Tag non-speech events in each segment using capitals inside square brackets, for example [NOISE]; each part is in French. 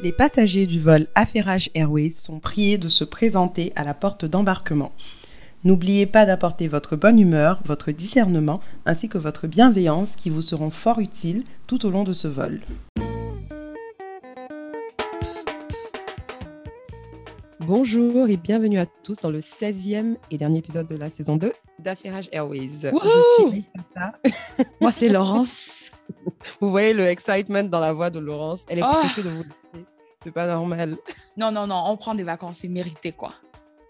Les passagers du vol Affairage Airways sont priés de se présenter à la porte d'embarquement. N'oubliez pas d'apporter votre bonne humeur, votre discernement ainsi que votre bienveillance qui vous seront fort utiles tout au long de ce vol. Bonjour et bienvenue à tous dans le 16e et dernier épisode de la saison 2 d'Affairage Airways. Je suis Moi, c'est Laurence. [LAUGHS] Vous voyez le excitement dans la voix de Laurence. Elle est oh. pressée de vous dire. C'est pas normal. [LAUGHS] Non, non, non, on prend des vacances, c'est mérité, quoi.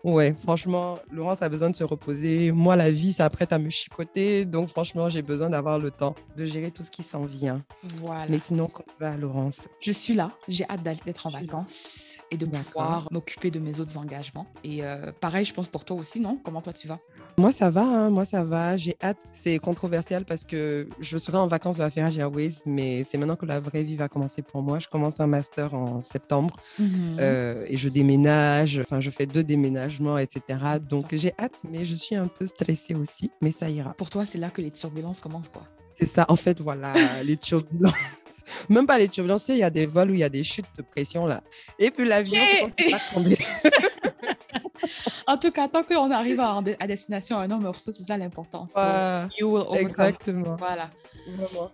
Ouais, franchement, Laurence a besoin de se reposer. Moi, la vie s'apprête à me chicoter. Donc, franchement, j'ai besoin d'avoir le temps de gérer tout ce qui s'en vient. Voilà. Mais sinon, comment va, Laurence Je suis là. J'ai hâte d'être en vacances et de pouvoir m'occuper de mes autres engagements. Et euh, pareil, je pense pour toi aussi, non? Comment toi tu vas? Moi ça va, hein, moi ça va. J'ai hâte. C'est controversial parce que je serai en vacances de la Ferrari Airways, mais c'est maintenant que la vraie vie va commencer pour moi. Je commence un master en septembre mhm. euh, et je déménage. Enfin, je fais deux déménagements, etc. Donc j'ai hâte, mais je suis un peu stressée aussi, mais ça ira. Pour toi, c'est là que les turbulences commencent, quoi. C'est ça, en fait, voilà, [LAUGHS] les turbulences. Même pas les turbulences, il y a des vols où il y a des chutes de pression là. Et puis l'avion, c'est pas [LAUGHS] tomber. [LAUGHS] en tout cas, tant qu'on arrive à, à destination à un homme c'est ça l'importance. exactement. Voilà.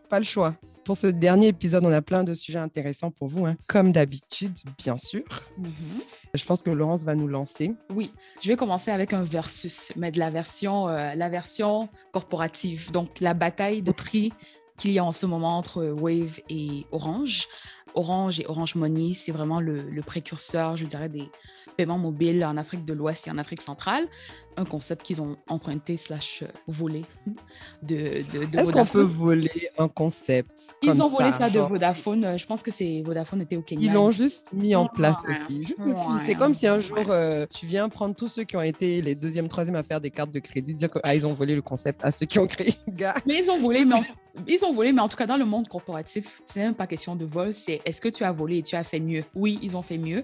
Pas le choix. Pour ce dernier épisode, on a plein de sujets intéressants pour vous, hein. comme d'habitude, bien sûr. Mm-hmm. Je pense que Laurence va nous lancer. Oui, je vais commencer avec un versus, mais de la version, euh, la version corporative. Donc, la bataille de prix qu'il y a en ce moment entre Wave et Orange. Orange et Orange Money, c'est vraiment le, le, précurseur, je dirais, des paiements mobiles en Afrique de l'Ouest et en Afrique centrale un concept qu'ils ont emprunté slash euh, volé de, de, de Est-ce qu'on peut voler un concept Ils ont volé ça, de Vodafone. Euh, je pense que c'est Vodafone était au Kenya. Ils l'ont juste mis en place aussi. C'est comme si un jour euh, tu viens prendre tous ceux qui ont été les deuxième, troisième à faire des cartes de crédit, dire qu'ils ah, ont volé le concept à ceux qui ont créé. [LAUGHS] mais ils ont volé, mais en, ils ont volé, mais en tout cas dans le monde corporatif, c'est même pas question de vol. C'est est-ce que tu as volé et tu as fait mieux? Oui, ils ont fait mieux.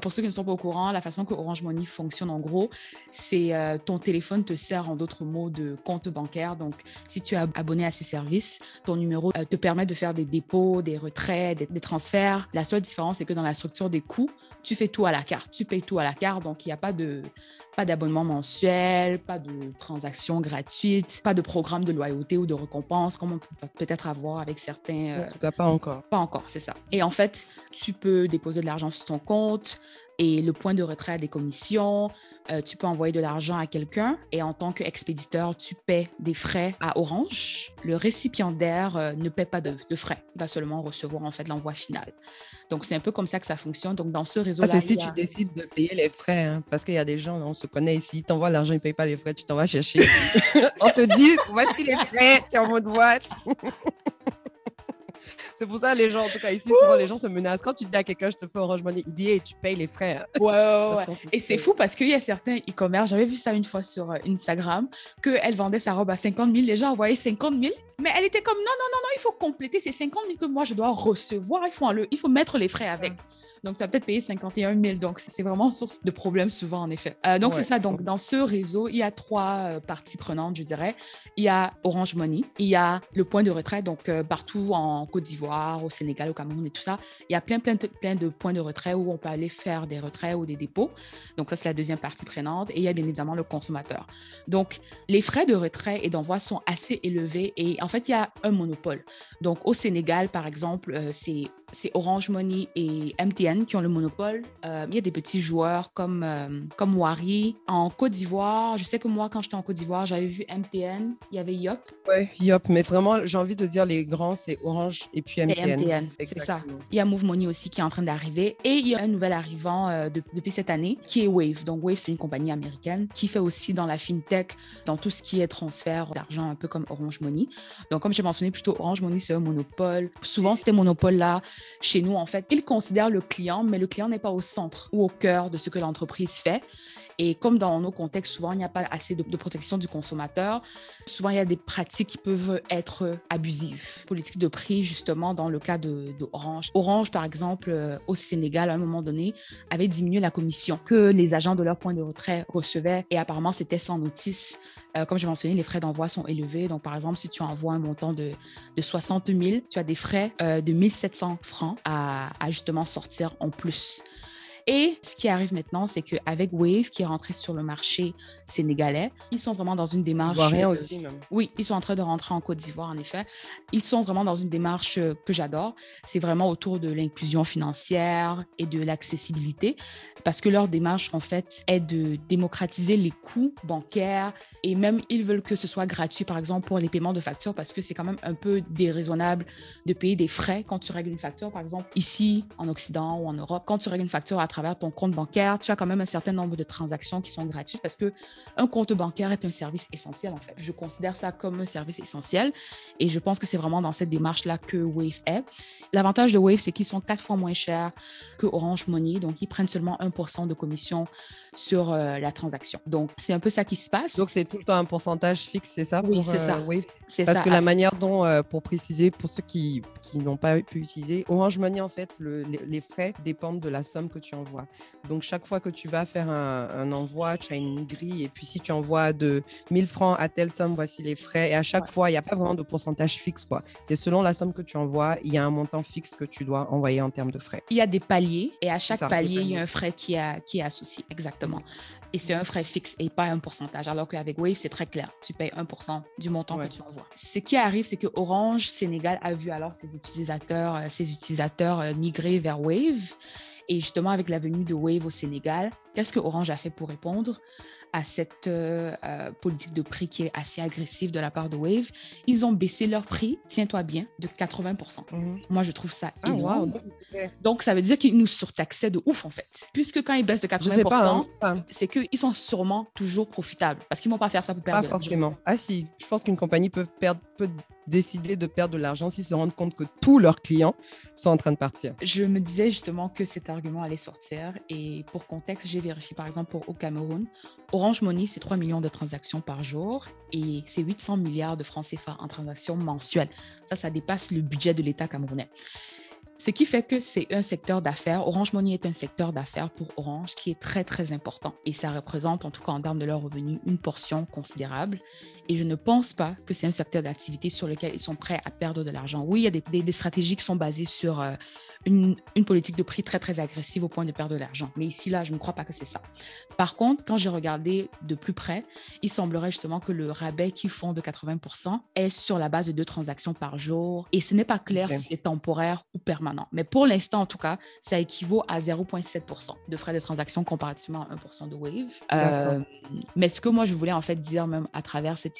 pour ceux qui ne sont pas au courant, la façon que Orange Money fonctionne en gros, c'est euh, ton téléphone te sert en d'autres mots de compte bancaire. Donc, si tu es abonné à ces services, ton numéro euh, te permet de faire des dépôts, des retraits, des, transferts. La seule différence, c'est que dans la structure des coûts, tu fais tout à la carte. Tu payes tout à la carte. Donc, il n'y a pas de pas d'abonnement mensuel, pas de transactions gratuites, pas de programme de loyauté ou de récompense comme on peut peut-être avoir avec certains. Euh, pas encore. Pas encore, c'est ça. Et en fait, tu peux déposer de l'argent sur ton compte et le point de retrait a des commissions. Euh, tu peux envoyer de l'argent à quelqu'un et en tant qu'expéditeur, tu paies des frais à Orange. Le récipiendaire euh, ne paie pas de, frais. Il va seulement recevoir en fait l'envoi final. Donc, c'est un peu comme ça que ça fonctionne. Donc, dans ce réseau-là. Ah, c'est si tu décides de payer les frais, hein, parce qu'il y a des gens, on se connaît ici, tu envoies l'argent, ils ne payent pas les frais, tu t'en vas chercher. [LAUGHS] on te dit, voici les frais, tu es en mode boîte. C'est pour ça, les gens, en tout cas ici, souvent, les gens se menacent. Quand tu dis à quelqu'un, je te fais Orange Money, il dit, et tu payes les frais. Ouais, ouais, ouais. Et c'est fou parce qu'il y a certains e-commerce, j'avais vu ça une fois sur euh, Instagram, qu'elle vendait sa robe à 50 000, les gens envoyaient 50 000, mais elle était comme, non, non, non, non, il faut compléter ces 50 000 que moi, je dois recevoir, il faut, il faut mettre les frais avec. Donc, tu vas peut-être payer 51 000. Donc, c'est vraiment source de problèmes souvent, en effet. Euh, donc, c'est ça. Donc, dans ce réseau, il y a trois euh, parties prenantes, je dirais. Il y a Orange Money, il y a le point de retrait, donc euh, partout en Côte d'Ivoire, au Sénégal, au Cameroun et tout ça. Il y a plein, plein, de, plein de points de retrait où on peut aller faire des retraits ou des dépôts. Donc, ça, c'est la deuxième partie prenante. Et il y a bien évidemment le consommateur. Donc, les frais de retrait et d'envoi sont assez élevés et en fait, il y a un monopole. Donc, au Sénégal, par exemple, c'est c'est Orange Money et MTN qui ont le monopole. Euh, il y a des petits joueurs comme, euh, comme Wari. En Côte d'Ivoire, je sais que moi, quand j'étais en Côte d'Ivoire, j'avais vu MTN. Il y avait Yop. Oui, Yop. Mais vraiment, j'ai envie de dire les grands, c'est Orange et puis MTN. MTN, c'est ça. Il y a Move Money aussi qui est en train d'arriver. Et il y a un nouvel arrivant euh, depuis cette année qui est Wave. Donc, Wave, c'est une compagnie américaine qui fait aussi dans la fintech, dans tout ce qui est transfert d'argent, un peu comme Orange Money. Donc, comme j'ai mentionné plutôt, Orange Money, c'est un monopole. Souvent, c'était monopole-là chez nous, en fait, ils considèrent le client, mais le client n'est pas au centre ou au cœur de ce que l'entreprise fait. Et comme dans nos contextes, souvent, il n'y a pas assez de, protection du consommateur. Souvent, il y a des pratiques qui peuvent être abusives. Politique de prix, justement, dans le cas de, Orange. Orange, par exemple, euh, au Sénégal, à un moment donné, avait diminué la commission que les agents de leur point de retrait recevaient. Et apparemment, c'était sans notice. Euh, comme j'ai mentionné, les frais d'envoi sont élevés. Donc, par exemple, si tu envoies un montant de, de 60 000, tu as des frais euh, de 1700 francs à, à justement sortir en plus. Et ce qui arrive maintenant, c'est qu'avec Wave, qui est rentré sur le marché sénégalais, ils sont vraiment dans une démarche. Rien aussi, même. Oui, ils sont en train de rentrer en Côte d'Ivoire, en effet. Ils sont vraiment dans une démarche euh, que j'adore. C'est vraiment autour de l'inclusion financière et de l'accessibilité, parce que leur démarche, en fait, est de démocratiser les coûts bancaires et même ils veulent que ce soit gratuit, par exemple, pour les paiements de factures, parce que c'est quand même un peu déraisonnable de payer des frais quand tu règles une facture, par exemple, ici, en Occident ou en Europe. Quand tu règles une facture à travers ton compte bancaire, tu as quand même un certain nombre de transactions qui sont gratuites parce que un compte bancaire est un service essentiel en fait. Je considère ça comme un service essentiel et je pense que c'est vraiment dans cette démarche-là que Wave est. L'avantage de Wave, c'est qu'ils sont quatre fois moins chers que Orange Money, donc ils prennent seulement 1% de commission sur euh, la transaction. Donc c'est un peu ça qui se passe. Donc c'est tout le temps un pourcentage fixe, c'est ça Oui, c'est ça. Euh, Parce que la manière dont, euh, pour préciser, pour ceux qui, qui n'ont pas pu utiliser, Orange Money, en fait, le, les, frais dépendent de la somme que tu envoies. Donc, chaque fois que tu vas faire un, envoi, tu as une grille. Et puis, si tu envoies de 1000 francs à telle somme, voici les frais. Et à chaque fois, il n'y a pas vraiment de pourcentage fixe. quoi. C'est selon la somme que tu envoies, il y a un montant fixe que tu dois envoyer en termes de frais. Il y a des paliers. Et à chaque palier, il y a un frais qui, a, qui est associé. Exactement et c'est un frais fixe et pas un pourcentage. Alors qu'avec Wave, c'est très clair. Tu payes 1% du montant que tu envoies. Ce qui arrive, c'est que Orange Sénégal a vu alors ses utilisateurs, euh, ses utilisateurs euh, migrer vers Wave. Et justement, avec la venue de Wave au Sénégal, qu'est-ce que Orange a fait pour répondre? À cette euh, euh, politique de prix qui est assez agressive de la part de Wave. Ils ont baissé leur prix, tiens-toi bien, de 80%. Mhm. Moi, je trouve ça ah, énorme. Donc, ça veut dire qu'ils nous surtaxaient de ouf, en fait. Puisque quand ils baissent de 80%, hein. c'est qu'ils sont sûrement toujours profitables parce qu'ils ne vont pas faire ça pour perdre Pas forcément. Ah si, je pense qu'une compagnie peut perdre, peut décider de perdre de l'argent s'ils se rendent compte que tous leurs clients sont en train de partir. Je me disais justement que cet argument allait sortir et pour contexte, j'ai vérifié par exemple pour au Cameroun, Orange Money, c'est 3 millions de transactions par jour et c'est 800 milliards de francs CFA en transactions mensuelles. Ça, ça dépasse le budget de l'État camerounais. Ce qui fait que c'est un secteur d'affaires. Orange Money est un secteur d'affaires pour Orange qui est très, très important. Et ça représente, en tout cas en termes de leurs revenus, une portion considérable. Et je ne pense pas que c'est un secteur d'activité sur lequel ils sont prêts à perdre de l'argent. Oui, il y a des, des, stratégies qui sont basées sur euh, une, politique de prix très, très agressive au point de perdre de l'argent. Mais ici, là, je ne crois pas que c'est ça. Par contre, quand j'ai regardé de plus près, il semblerait justement que le rabais qu'ils font de 80% est sur la base de deux transactions par jour. Et ce n'est pas clair si c'est temporaire ou permanent. Mais pour l'instant, en tout cas, ça équivaut à 0,7% de frais de transaction comparativement à 1% de Wave. Euh, mais ce que moi, je voulais en fait dire même à travers cette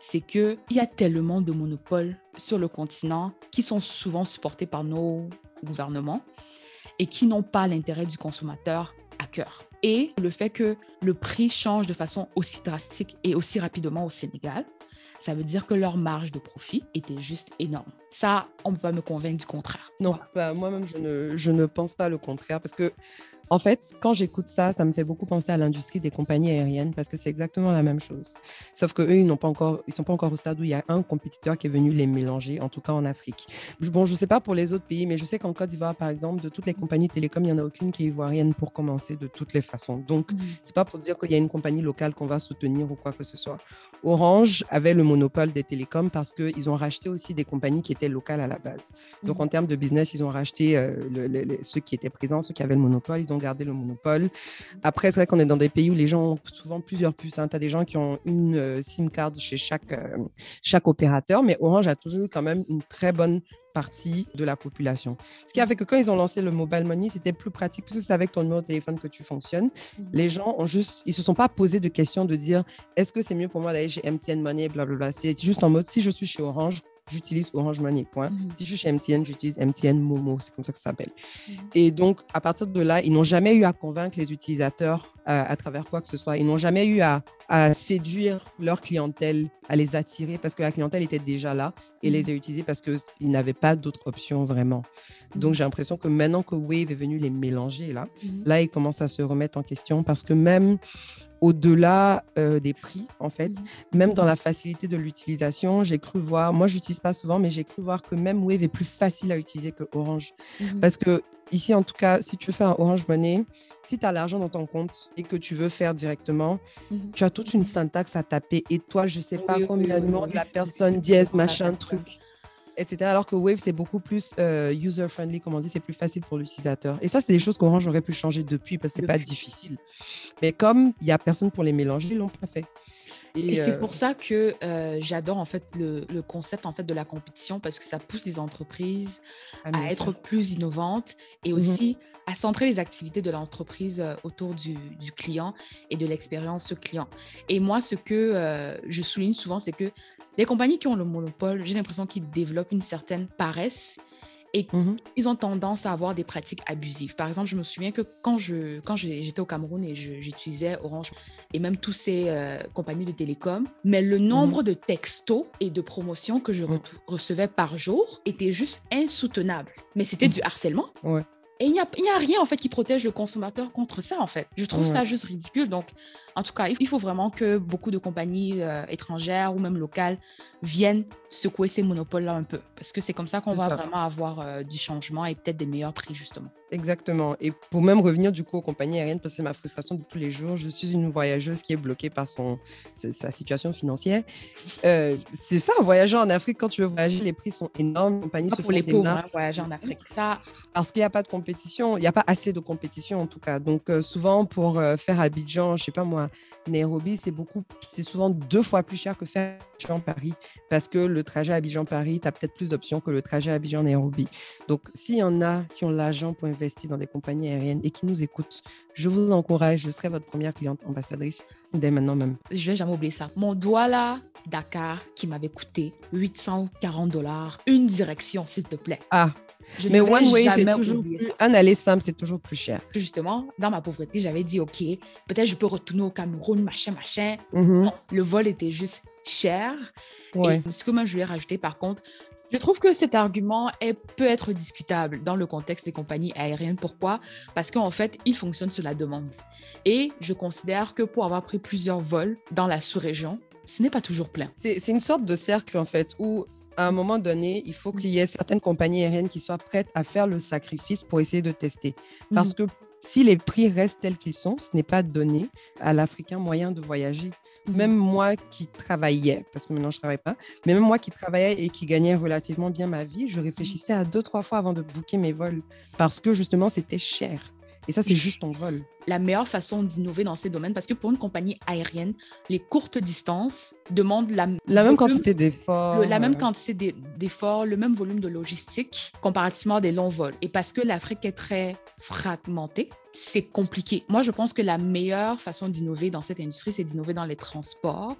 c'est qu'il y a tellement de monopoles sur le continent qui sont souvent supportés par nos gouvernements et qui n'ont pas l'intérêt du consommateur à cœur. Et le fait que le prix change de façon aussi drastique et aussi rapidement au Sénégal, ça veut dire que leur marge de profit était juste énorme. Ça, on ne peut pas me convaincre du contraire. Non, bah, moi-même, je ne, je ne pense pas le contraire parce que en fait, quand j'écoute ça, ça me fait beaucoup penser à l'industrie des compagnies aériennes parce que c'est exactement la même chose. Sauf que eux, ils n'ont pas encore, ils sont pas encore au stade où il y a un compétiteur qui est venu les mélanger, en tout cas en Afrique. Bon, je sais pas pour les autres pays, mais je sais qu'en Côte d'Ivoire, par exemple, de toutes les compagnies télécom, il y en a aucune qui est ivoirienne pour commencer de toutes les façons. Donc, mmh. c'est pas pour dire qu'il y a une compagnie locale qu'on va soutenir ou quoi que ce soit. Orange avait le monopole des télécoms parce qu'ils ont racheté aussi des compagnies qui étaient locales à la base. Donc, mmh. en termes de business, ils ont racheté euh, ceux qui étaient présents, ceux qui avaient le monopole. Ils ont garder le monopole. Après, c'est vrai qu'on est dans des pays où les gens ont souvent plusieurs puces. Hein. Tu as des gens qui ont une euh, SIM card chez chaque, euh, chaque opérateur, mais Orange a toujours eu quand même une très bonne partie de la population. Ce qui a fait que quand ils ont lancé le mobile money, c'était plus pratique puisque c'est avec ton numéro de téléphone que tu fonctionnes. Mhm. Les gens ont juste, ils se sont pas posé de questions de dire est-ce que c'est mieux pour moi d'aller chez MTN Money, blablabla. C'est juste en mode si je suis chez Orange, j'utilise Orange Money, point. Mhm. Si je suis chez MTN, j'utilise MTN Momo, c'est comme ça que ça s'appelle. Mhm. Et donc, à partir de là, ils n'ont jamais eu à convaincre les utilisateurs euh, à travers quoi que ce soit. Ils n'ont jamais eu à, séduire leur clientèle, à les attirer parce que la clientèle était déjà là et les mhm. a utilisés parce qu'ils n'avaient pas d'autres options vraiment. Donc, j'ai l'impression que maintenant que Wave est venu les mélanger, là, là, ils commencent à se remettre en question parce que même au-delà euh, des prix, en fait. Mmh. Même dans la facilité de l'utilisation, j'ai cru voir, moi, je n'utilise pas souvent, mais j'ai cru voir que même Wave est plus facile à utiliser que Orange. Mmh. Parce que ici, en tout cas, si tu veux faire un Orange Money, si tu as l'argent dans ton compte et que tu veux faire directement, mmh. tu as toute une syntaxe à taper. Et toi, je ne sais pas combien de nom de la personne, dièse, machin, truc etc. Alors que Wave, c'est beaucoup plus euh, user-friendly, comme on dit, c'est plus facile pour l'utilisateur. Et ça, c'est des choses qu'Orange aurait pu changer depuis parce que c'est pas difficile. Mais comme il n'y a personne pour les mélanger, ils l'ont pas fait. Et, c'est euh, pour ça que euh, j'adore en fait le, concept en fait de la compétition parce que ça pousse les entreprises à, être plus innovantes et mhm. aussi à centrer les activités de l'entreprise autour du, du, client et de l'expérience client. Et moi, ce que je souligne souvent, c'est que les compagnies qui ont le monopole, j'ai l'impression qu'ils développent une certaine paresse et mhm. ils ont tendance à avoir des pratiques abusives. Par exemple, je me souviens que quand je quand j'étais au Cameroun et j'utilisais Orange et même tous ces euh, compagnies de télécom, mais le nombre mhm. de textos et de promotions que je mhm. recevais par jour était juste insoutenable. Mais c'était du harcèlement. Ouais. Et il n'y a, a, rien en fait qui protège le consommateur contre ça en fait. Je trouve ça juste ridicule. Donc, en tout cas, il faut vraiment que beaucoup de compagnies euh, étrangères ou même locales viennent secouer ces monopoles-là un peu. Parce que c'est comme ça qu'on va vraiment avoir euh, du changement et peut-être des meilleurs prix justement. Exactement. Et pour même revenir du coup aux compagnies aériennes, parce que c'est ma frustration de tous les jours, je suis une voyageuse qui est bloquée par son, sa situation financière. Euh, c'est ça, voyager en Afrique, quand tu veux voyager, les prix sont énormes. Compagnies se pour les pauvres, hein, voyager en Afrique. Ça... Parce qu'il n'y a pas de compétition, il n'y a pas assez de compétition en tout cas. Donc euh, souvent, pour faire Abidjan, je sais pas moi, Nairobi, c'est beaucoup, c'est souvent deux fois plus cher que faire Abidjan-Paris, parce que le trajet Abidjan-Paris, tu as peut-être plus d'options que le trajet Abidjan-Nairobi. Donc, s'il y en a qui ont l'argent pour investir dans des compagnies aériennes et qui nous écoutent, je vous encourage, je serai votre première cliente ambassadrice dès maintenant même. Je vais jamais oublier ça. Mon doigt là, Dakar, qui m'avait coûté 840 dollars, une direction, s'il te plaît. Ah, mais One Way, c'est toujours plus... Un aller simple, c'est toujours plus cher. Justement, dans ma pauvreté, j'avais dit, OK, peut-être je peux retourner au Cameroun, machin, machin. Mm-hmm. le vol était juste cher. Et ce que moi, je voulais rajouter, par contre, je trouve que cet argument est, peut être discutable dans le contexte des compagnies aériennes. Pourquoi? Parce qu'en fait, il fonctionne sur la demande. Et je considère que pour avoir pris plusieurs vols dans la sous-région, ce n'est pas toujours plein. C'est une sorte de cercle, en fait, où à un moment donné, il faut qu'il y ait certaines compagnies aériennes qui soient prêtes à faire le sacrifice pour essayer de tester. Parce mhm. que si les prix restent tels qu'ils sont, ce n'est pas donné à l'Africain moyen de voyager. Mhm. Même moi qui travaillais, parce que maintenant je ne travaille pas, mais même moi qui travaillais et qui gagnais relativement bien ma vie, je réfléchissais à deux, trois fois avant de booker mes vols parce que justement c'était cher. Et ça, c'est juste ton vol. La meilleure façon d'innover dans ces domaines, parce que pour une compagnie aérienne, les courtes distances demandent la, la même quantité d'efforts. La même quantité d'efforts, le même volume de logistique comparativement à des longs vols. Et parce que l'Afrique est très fragmentée, c'est compliqué. Moi, je pense que la meilleure façon d'innover dans cette industrie, c'est d'innover dans les transports.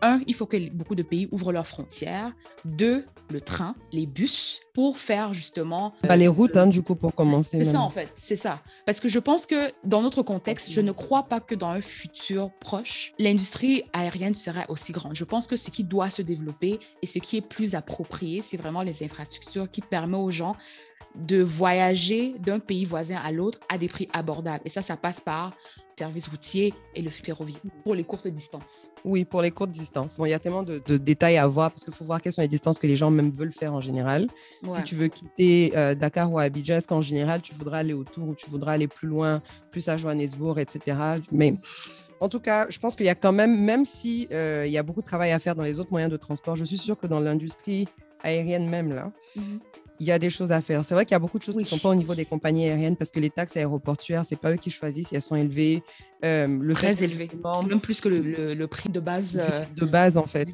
Un, il faut que beaucoup de pays ouvrent leurs frontières. Deux, le train, les bus, pour faire justement... Bah, les routes, hein, du coup, pour commencer. C'est ça, en fait. C'est ça. Parce que je pense que dans notre contexte, je ne crois pas que dans un futur proche, l'industrie aérienne sera aussi grande. Je pense que ce qui doit se développer et ce qui est plus approprié, c'est vraiment les infrastructures qui permettent aux gens de voyager d'un pays voisin à l'autre à des prix abordables. Et ça, ça passe par service routier et le ferroviaire pour les courtes distances. Oui, pour les courtes distances. Bon, il y a tellement de, détails à voir parce qu'il faut voir quelles sont les distances que les gens même veulent faire en général. Si tu veux quitter euh, Dakar ou Abidjan, est-ce qu'en général, tu voudras aller autour ou tu voudras aller plus loin, plus à Johannesburg, etc. Mais en tout cas, je pense qu'il y a quand même, même si euh, il y a beaucoup de travail à faire dans les autres moyens de transport, je suis sûre que dans l'industrie aérienne même, là, mhm il y a des choses à faire. C'est vrai qu'il y a beaucoup de choses qui ne sont pas au niveau des compagnies aériennes parce que les taxes aéroportuaires, c'est pas eux qui choisissent si elles sont élevées. Euh, le Très élevé. C'est même plus que le, le, prix de base. Euh, de base, en fait.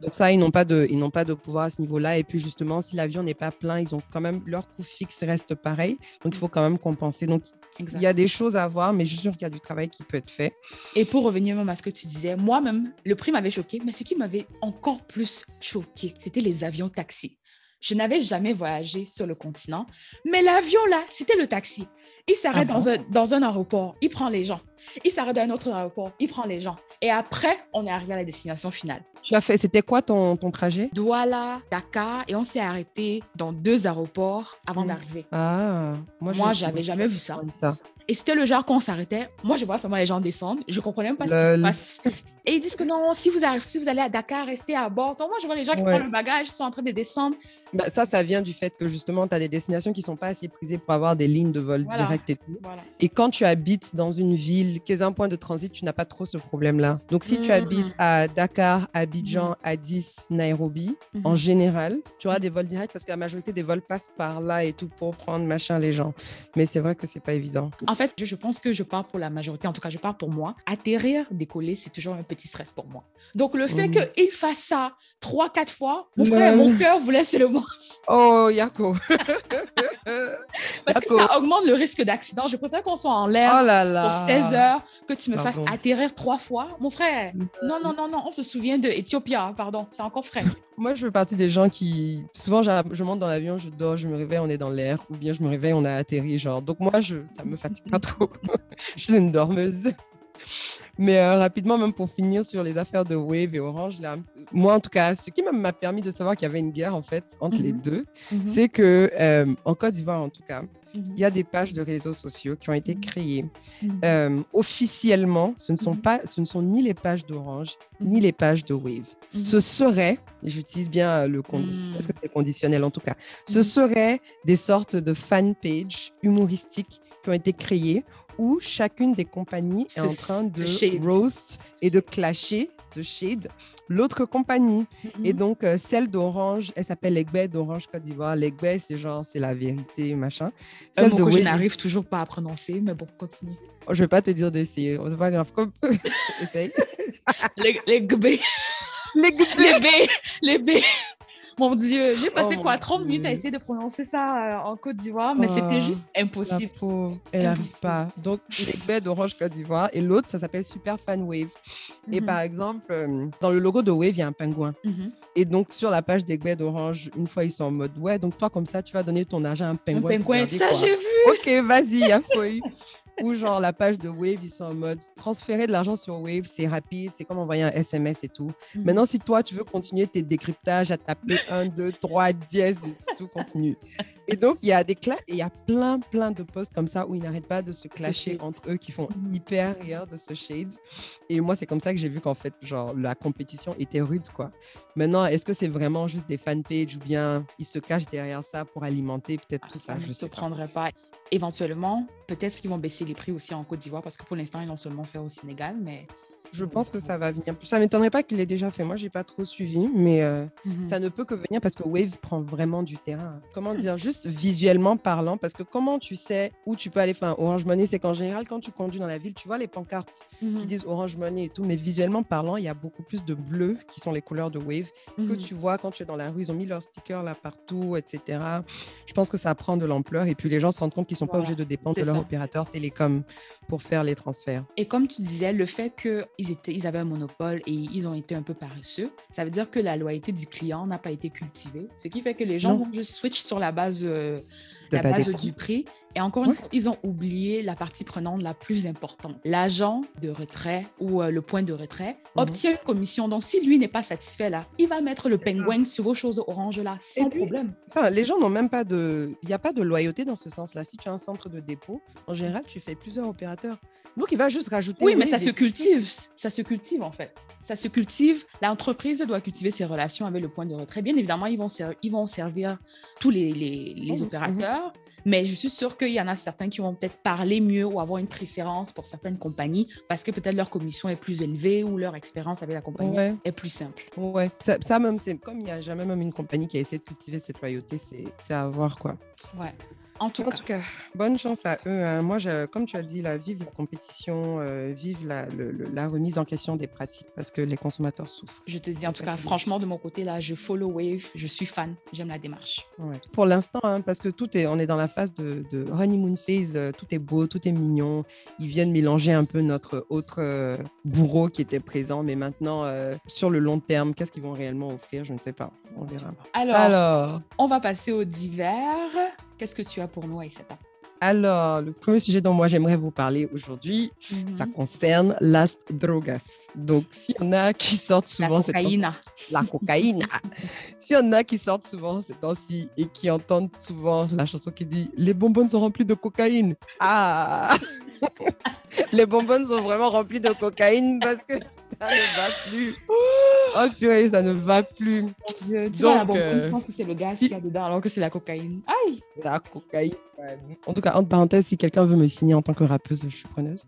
Donc ça, ils n'ont pas, de, ils pas de pouvoir à ce niveau-là. Et puis justement, si l'avion n'est pas plein, ils ont quand même, leur coût fixe reste pareil. Donc il faut quand même compenser. Donc il y a des choses à voir, mais je suis sûre qu'il y a du travail qui peut être fait. Et pour revenir même à ce que tu disais, moi-même, le prix m'avait choqué, mais ce qui m'avait encore plus choqué, c'était les avions taxis. Je n'avais jamais voyagé sur le continent, mais l'avion là, c'était le taxi. Il s'arrête ah dans, un, dans un aéroport, il prend les gens. Il s'arrête dans un autre aéroport, il prend les gens. Et après, on est arrivé à la destination finale. Tu as fait, c'était quoi ton, ton trajet? Douala, Dakar, et on s'est arrêté dans deux aéroports avant d'arriver. Ah, moi, moi j'avais jamais vu ça. ça. Et c'était le genre qu'on s'arrêtait. Moi, je vois seulement les gens descendre. Je comprenais même pas ce qui se passe. Et ils disent que non, si vous, arrivez, si vous allez à Dakar, restez à bord. moi, je vois les gens qui prennent le bagage, sont en train de descendre. Bah, ça, ça vient du fait que justement, tu as des destinations qui ne sont pas assez prisées pour avoir des lignes de vol direct et tout. Et quand tu habites dans une ville qui est un point de transit, tu n'as pas trop ce problème-là. Donc, si tu mm, habites mm. à Dakar, Abidjan, mm. Addis, Nairobi, en mm-hmm. général, tu auras des vols directs parce que la majorité des vols passent par là et tout pour prendre machin les gens. Mais c'est vrai que c'est pas évident. En fait, je pense que je parle pour la majorité, en tout cas, je parle pour moi. Atterrir, décoller, c'est toujours un petit stress pour moi. Donc, le fait qu'il fasse ça trois, quatre fois, mon frère, mon cœur vous laisse le mot. Oh, Yako. Parce que ça augmente le risque d'accident. Je préfère qu'on soit en l'air oh pour 16 heures que tu me fasses atterrir trois fois. Mon frère, non, non, non, non, on se souvient de Ethiopia, pardon, c'est encore frais. Moi, je fais partie des gens qui, souvent, je monte dans l'avion, je dors, je me réveille, on est dans l'air, ou bien je me réveille, on a atterri, genre. Donc moi, je, ça me fatigue pas trop. [LAUGHS] je suis une dormeuse. Mais euh, rapidement, même pour finir sur les affaires de Wave et Orange, là, moi en tout cas, ce qui m'a permis de savoir qu'il y avait une guerre en fait entre les mhm. deux, mhm. c'est que euh, en Côte d'Ivoire en tout cas, mhm. il y a des pages de réseaux sociaux qui ont été créées euh, officiellement. Ce ne sont pas, ce ne sont ni les pages d'Orange ni les pages de Wave. Ce serait, j'utilise bien le conditionnel en tout cas, ce serait des sortes de fan pages humoristiques qui ont été créées où chacune des compagnies est, en train de roast et de clasher, de shade l'autre compagnie. Et mm-hmm. donc, euh, celle d'Orange, elle s'appelle Legbe d'Orange Côte d'Ivoire. Legbe, c'est genre, c'est la vérité, machin. Celle Un mot que je n'arrive toujours pas à prononcer, mais bon, continue. Oh, je vais pas te dire d'essayer, c'est pas grave. [LAUGHS] Essaye. Legbe. Legbe. Les B. Mon Dieu, j'ai passé oh quoi 30 minutes à essayer de prononcer ça euh, en Côte d'Ivoire, mais c'était oh, juste impossible. elle n'arrive pas. Donc, les d'Orange Côte d'Ivoire et l'autre, ça s'appelle Super Fan Wave. Et mhm. par exemple, euh, dans le logo de Wave, il y a un pingouin. Mhm. Et donc, sur la page des d'Orange, une fois, ils sont en mode Ouais, donc toi, comme ça, tu vas donner ton argent à un pingouin. Un pingouin, ça, j'ai vu. Ok, vas-y, [LAUGHS] a fouille. Ou genre la page de Wave, ils sont en mode transférer de l'argent sur Wave, c'est rapide, c'est comme envoyer un SMS et tout. Mhm. Maintenant, si toi, tu veux continuer tes décryptages à taper 1, 2, 3, dièse et tout, continue. Et donc, il y a des il y a plein, plein de posts comme ça où ils n'arrêtent pas de se clasher entre eux qui font mhm. hyper rire de ce shade. Et moi, c'est comme ça que j'ai vu qu'en fait, genre, la compétition était rude, quoi. Maintenant, est-ce que c'est vraiment juste des fanpages ou bien ils se cachent derrière ça pour alimenter peut-être tout ça Je ne se prendrais pas éventuellement, peut-être qu'ils vont baisser les prix aussi en Côte d'Ivoire parce que pour l'instant, ils l'ont seulement fait au Sénégal, mais je pense que ça va venir. Ça m'étonnerait pas qu'il l'ait déjà fait. Moi, j'ai pas trop suivi, mais euh, mhm. ça ne peut que venir parce que Wave prend vraiment du terrain. Comment dire, juste visuellement parlant, parce que comment tu sais où tu peux aller? Un Orange Money, c'est qu'en général, quand tu conduis dans la ville, tu vois les pancartes qui mhm. disent Orange Money et tout, mais visuellement parlant, il y a beaucoup plus de bleu qui sont les couleurs de Wave que mhm. tu vois quand tu es dans la rue. Ils ont mis leurs stickers là partout, etc. Je pense que ça prend de l'ampleur et puis les gens se rendent compte qu'ils sont pas obligés de dépendre de leur opérateur télécom pour faire les transferts. Et comme tu disais, le fait étaient, ils avaient un monopole et ils ont été un peu paresseux, ça veut dire que la loyauté du client n'a pas été cultivée, ce qui fait que les gens vont juste switch sur la base, euh, la base du prix. Et encore une fois, ils ont oublié la partie prenante la plus importante. L'agent de retrait ou euh, le point de retrait mhm. obtient une commission. Donc, si lui n'est pas satisfait là, il va mettre le pingouin sur vos choses orange là, sans problème. Enfin, les gens n'ont même pas de... Il n'y a pas de loyauté dans ce sens-là. Si tu as un centre de dépôt, en général, tu fais plusieurs opérateurs. Donc, il va juste rajouter. Oui, mais ça se cultive. Ça se cultive, en fait. Ça se cultive. L'entreprise doit cultiver ses relations avec le point de retrait. Bien évidemment, ils vont, ils vont servir tous les, les, les opérateurs. Mais je suis sûre qu'il y en a certains qui vont peut-être parler mieux ou avoir une préférence pour certaines compagnies parce que peut-être leur commission est plus élevée ou leur expérience avec la compagnie est plus simple. Ouais, ça, ça même, c'est comme il n'y a jamais même une compagnie qui a essayé de cultiver cette loyauté, c'est à voir quoi. Ouais. En tout, cas. bonne chance à eux. Hein. Moi, comme tu as dit, la vive la compétition, euh, vive la, la, remise en question des pratiques parce que les consommateurs souffrent. Je te dis, en tout cas, franchement, de mon côté, là, je follow Wave, je suis fan, j'aime la démarche. Pour l'instant, hein, parce que tout est, on est dans la phase de, honeymoon phase, euh, tout est beau, tout est mignon. Ils viennent mélanger un peu notre autre euh, bourreau qui était présent, mais maintenant, sur le long terme, qu'est-ce qu'ils vont réellement offrir Je ne sais pas. On verra. Alors, Alors, on va passer au divers. Qu'est-ce que tu as pour nous, Aïssata? Alors, le premier sujet dont moi j'aimerais vous parler aujourd'hui, mhm. ça concerne las drogas. Donc, s'il y en a qui sortent souvent... La cocaïne. La cocaïne. [LAUGHS] s'il y en a qui sortent souvent ces temps-ci et qui entendent souvent la chanson qui dit « Les bonbons sont remplis de cocaïne ». Ah [LAUGHS] Les bonbons sont vraiment remplis de cocaïne parce que ça ne va plus. Oh purée, ça ne va plus. tu Donc, vois, euh, je pense que c'est le gaz qui y a dedans alors que c'est la cocaïne. Aïe La cocaïne. En tout cas, entre parenthèses, si quelqu'un veut me signer en tant que rappeuse, je suis preneuse.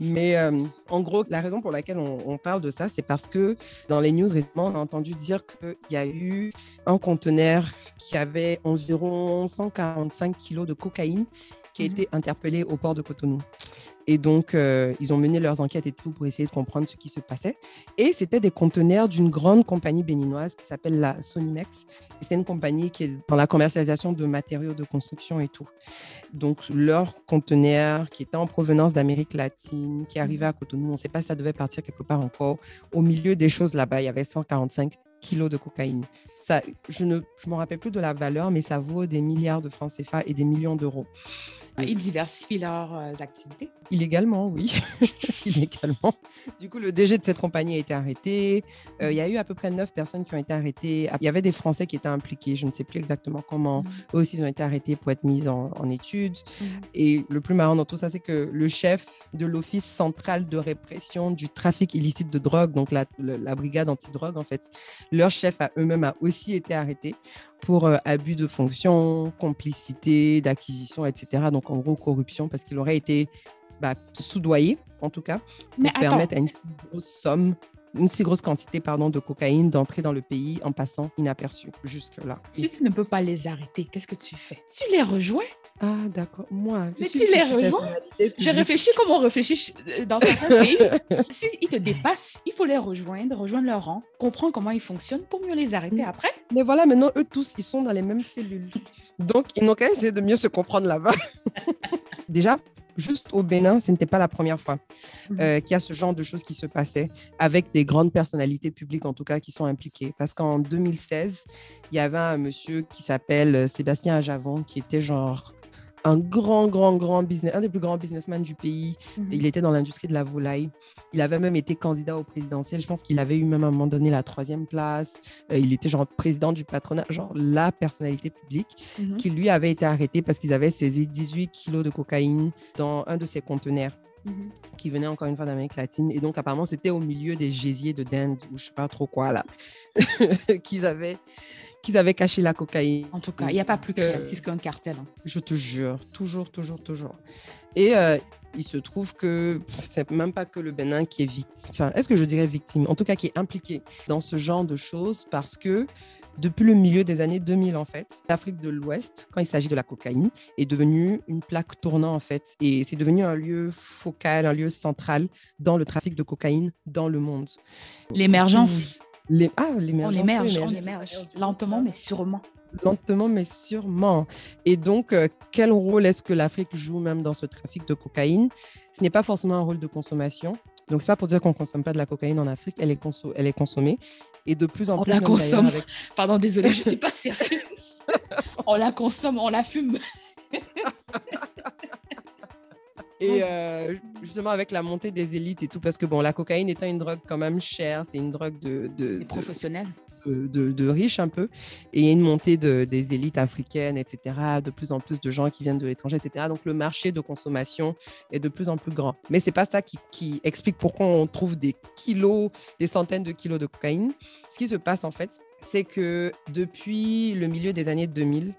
Mais euh, en gros, la raison pour laquelle on, parle de ça, c'est parce que dans les news récemment, on a entendu dire qu'il y a eu un conteneur qui avait environ 145 kilos de cocaïne qui a mhm. été interpellé au port de Cotonou. Et donc, euh, ils ont mené leurs enquêtes et tout pour essayer de comprendre ce qui se passait. Et c'était des conteneurs d'une grande compagnie béninoise qui s'appelle la Sonimex. C'est une compagnie qui est dans la commercialisation de matériaux de construction et tout. Donc, leur conteneur qui était en provenance d'Amérique latine, qui arrivait à Cotonou, on ne sait pas si ça devait partir quelque part encore. Au milieu des choses là-bas, il y avait 145 kilos de cocaïne. Ça, je ne me rappelle plus de la valeur, mais ça vaut des milliards de francs CFA et des millions d'euros. Ils diversifient leurs euh, activités. Illégalement, oui. [LAUGHS] Illégalement. Du coup, le DG de cette compagnie a été arrêté. Euh, il y a eu à peu près neuf personnes qui ont été arrêtées. Il y avait des Français qui étaient impliqués. Je ne sais plus exactement comment. Mm. Eux aussi, ils ont été arrêtés pour être mis en, études. Mm. Et le plus marrant dans tout ça, c'est que le chef de l'Office central de répression du trafic illicite de drogue, donc la, la brigade anti-drogue, en fait, leur chef à eux-mêmes a aussi été arrêté pour euh, abus de fonction, complicité, d'acquisition, etc. Donc, en gros, corruption, parce qu'il aurait été bah, soudoyé, en tout cas, pour permettre à une si grosse somme, une si grosse quantité pardon, de cocaïne d'entrer dans le pays en passant inaperçu jusque-là. Si tu ne peux pas les arrêter, qu'est-ce que tu fais? Tu les rejoins? Ah, d'accord. Moi, je Mais tu les rejoins? J'ai réfléchi comme on réfléchit dans certains [LAUGHS] pays. S'ils te dépassent, il faut les rejoindre, rejoindre leur rang, comprendre comment ils fonctionnent pour mieux les arrêter mm. après. Mais voilà, maintenant, eux tous, ils sont dans les mêmes cellules. Donc, ils n'ont qu'à essayer de mieux se comprendre là-bas. [LAUGHS] Déjà, juste au Bénin, ce n'était pas la première fois mhm. euh, qu'il y a ce genre de choses qui se passaient avec des grandes personnalités publiques, en tout cas, qui sont impliquées. Parce qu'en 2016, il y avait un monsieur qui s'appelle euh, Sébastien Ajavon, qui était genre un grand, grand, grand business, un des plus grands businessmen du pays. Mhm. Il était dans l'industrie de la volaille. Il avait même été candidat au présidentiel. Je pense qu'il avait eu même à un moment donné la troisième place. Euh, il était genre président du patronat, genre la personnalité publique, mhm. qui lui avait été arrêté parce qu'ils avaient saisi 18 kilos de cocaïne dans un de ses conteneurs. Mhm. qui venait encore une fois d'Amérique latine. Et donc, apparemment, c'était au milieu des gésiers de dinde ou je sais pas trop quoi, là, [LAUGHS] qu'ils avaient qu'ils avaient caché la cocaïne. En tout cas, il n'y a pas plus euh, créatif qu'un cartel. Hein. Je te jure, toujours, toujours, toujours. Et euh, il se trouve que c'est même pas que le Bénin qui est victime, enfin, est-ce que je dirais victime, en tout cas qui est impliqué dans ce genre de choses parce que depuis le milieu des années 2000, en fait, l'Afrique de l'Ouest, quand il s'agit de la cocaïne, est devenue une plaque tournante, en fait. Et c'est devenu un lieu focal, un lieu central dans le trafic de cocaïne dans le monde. L'émergence les... Ah, l'émergence. On émerge, on émerge. Lentement, mais sûrement. Lentement, mais sûrement. Et donc, euh, quel rôle est-ce que l'Afrique joue même dans ce trafic de cocaïne? Ce n'est pas forcément un rôle de consommation. Donc, c'est pas pour dire qu'on ne consomme pas de la cocaïne en Afrique, elle est, elle est consommée. Et de plus en on plus. On la consomme. [LAUGHS] Pardon, désolé, je ne suis pas sérieuse. [LAUGHS] on la consomme, on la fume. [LAUGHS] Et euh, justement, avec la montée des élites et tout, parce que bon, la cocaïne étant une drogue quand même chère, c'est une drogue de. de, professionnels. De, de, riches un peu. Et il y a une montée de, des élites africaines, etc. De plus en plus de gens qui viennent de l'étranger, etc. Donc le marché de consommation est de plus en plus grand. Mais c'est pas ça qui, qui explique pourquoi on trouve des kilos, des centaines de kilos de cocaïne. Ce qui se passe en fait, c'est que depuis le milieu des années 2000,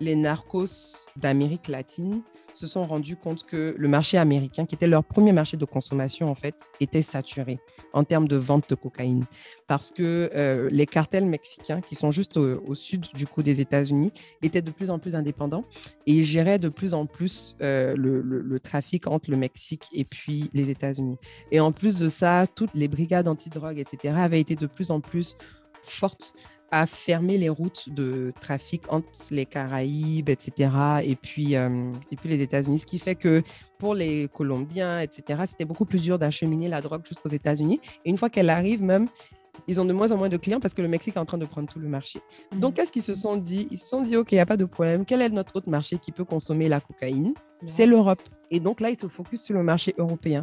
les narcos d'Amérique latine se sont rendus compte que le marché américain, qui était leur premier marché de consommation, en fait, était saturé en termes de vente de cocaïne. Parce que euh, les cartels mexicains, qui sont juste au, sud du coup des États-Unis, étaient de plus en plus indépendants et géraient de plus en plus euh, le, le, trafic entre le Mexique et puis les États-Unis. Et en plus de ça, toutes les brigades antidrogue, etc., avaient été de plus en plus fortes à fermer les routes de trafic entre les Caraïbes, etc., et puis, euh, et puis les États-Unis, ce qui fait que pour les Colombiens, etc., c'était beaucoup plus dur d'acheminer la drogue jusqu'aux États-Unis. Et une fois qu'elle arrive, même, ils ont de moins en moins de clients parce que le Mexique est en train de prendre tout le marché. Donc, mhm. qu'est-ce qu'ils se sont dit? Ils se sont dit, OK, il n'y a pas de problème. Quel est notre autre marché qui peut consommer la cocaïne? C'est l'Europe. Et donc là, ils se focus sur le marché européen.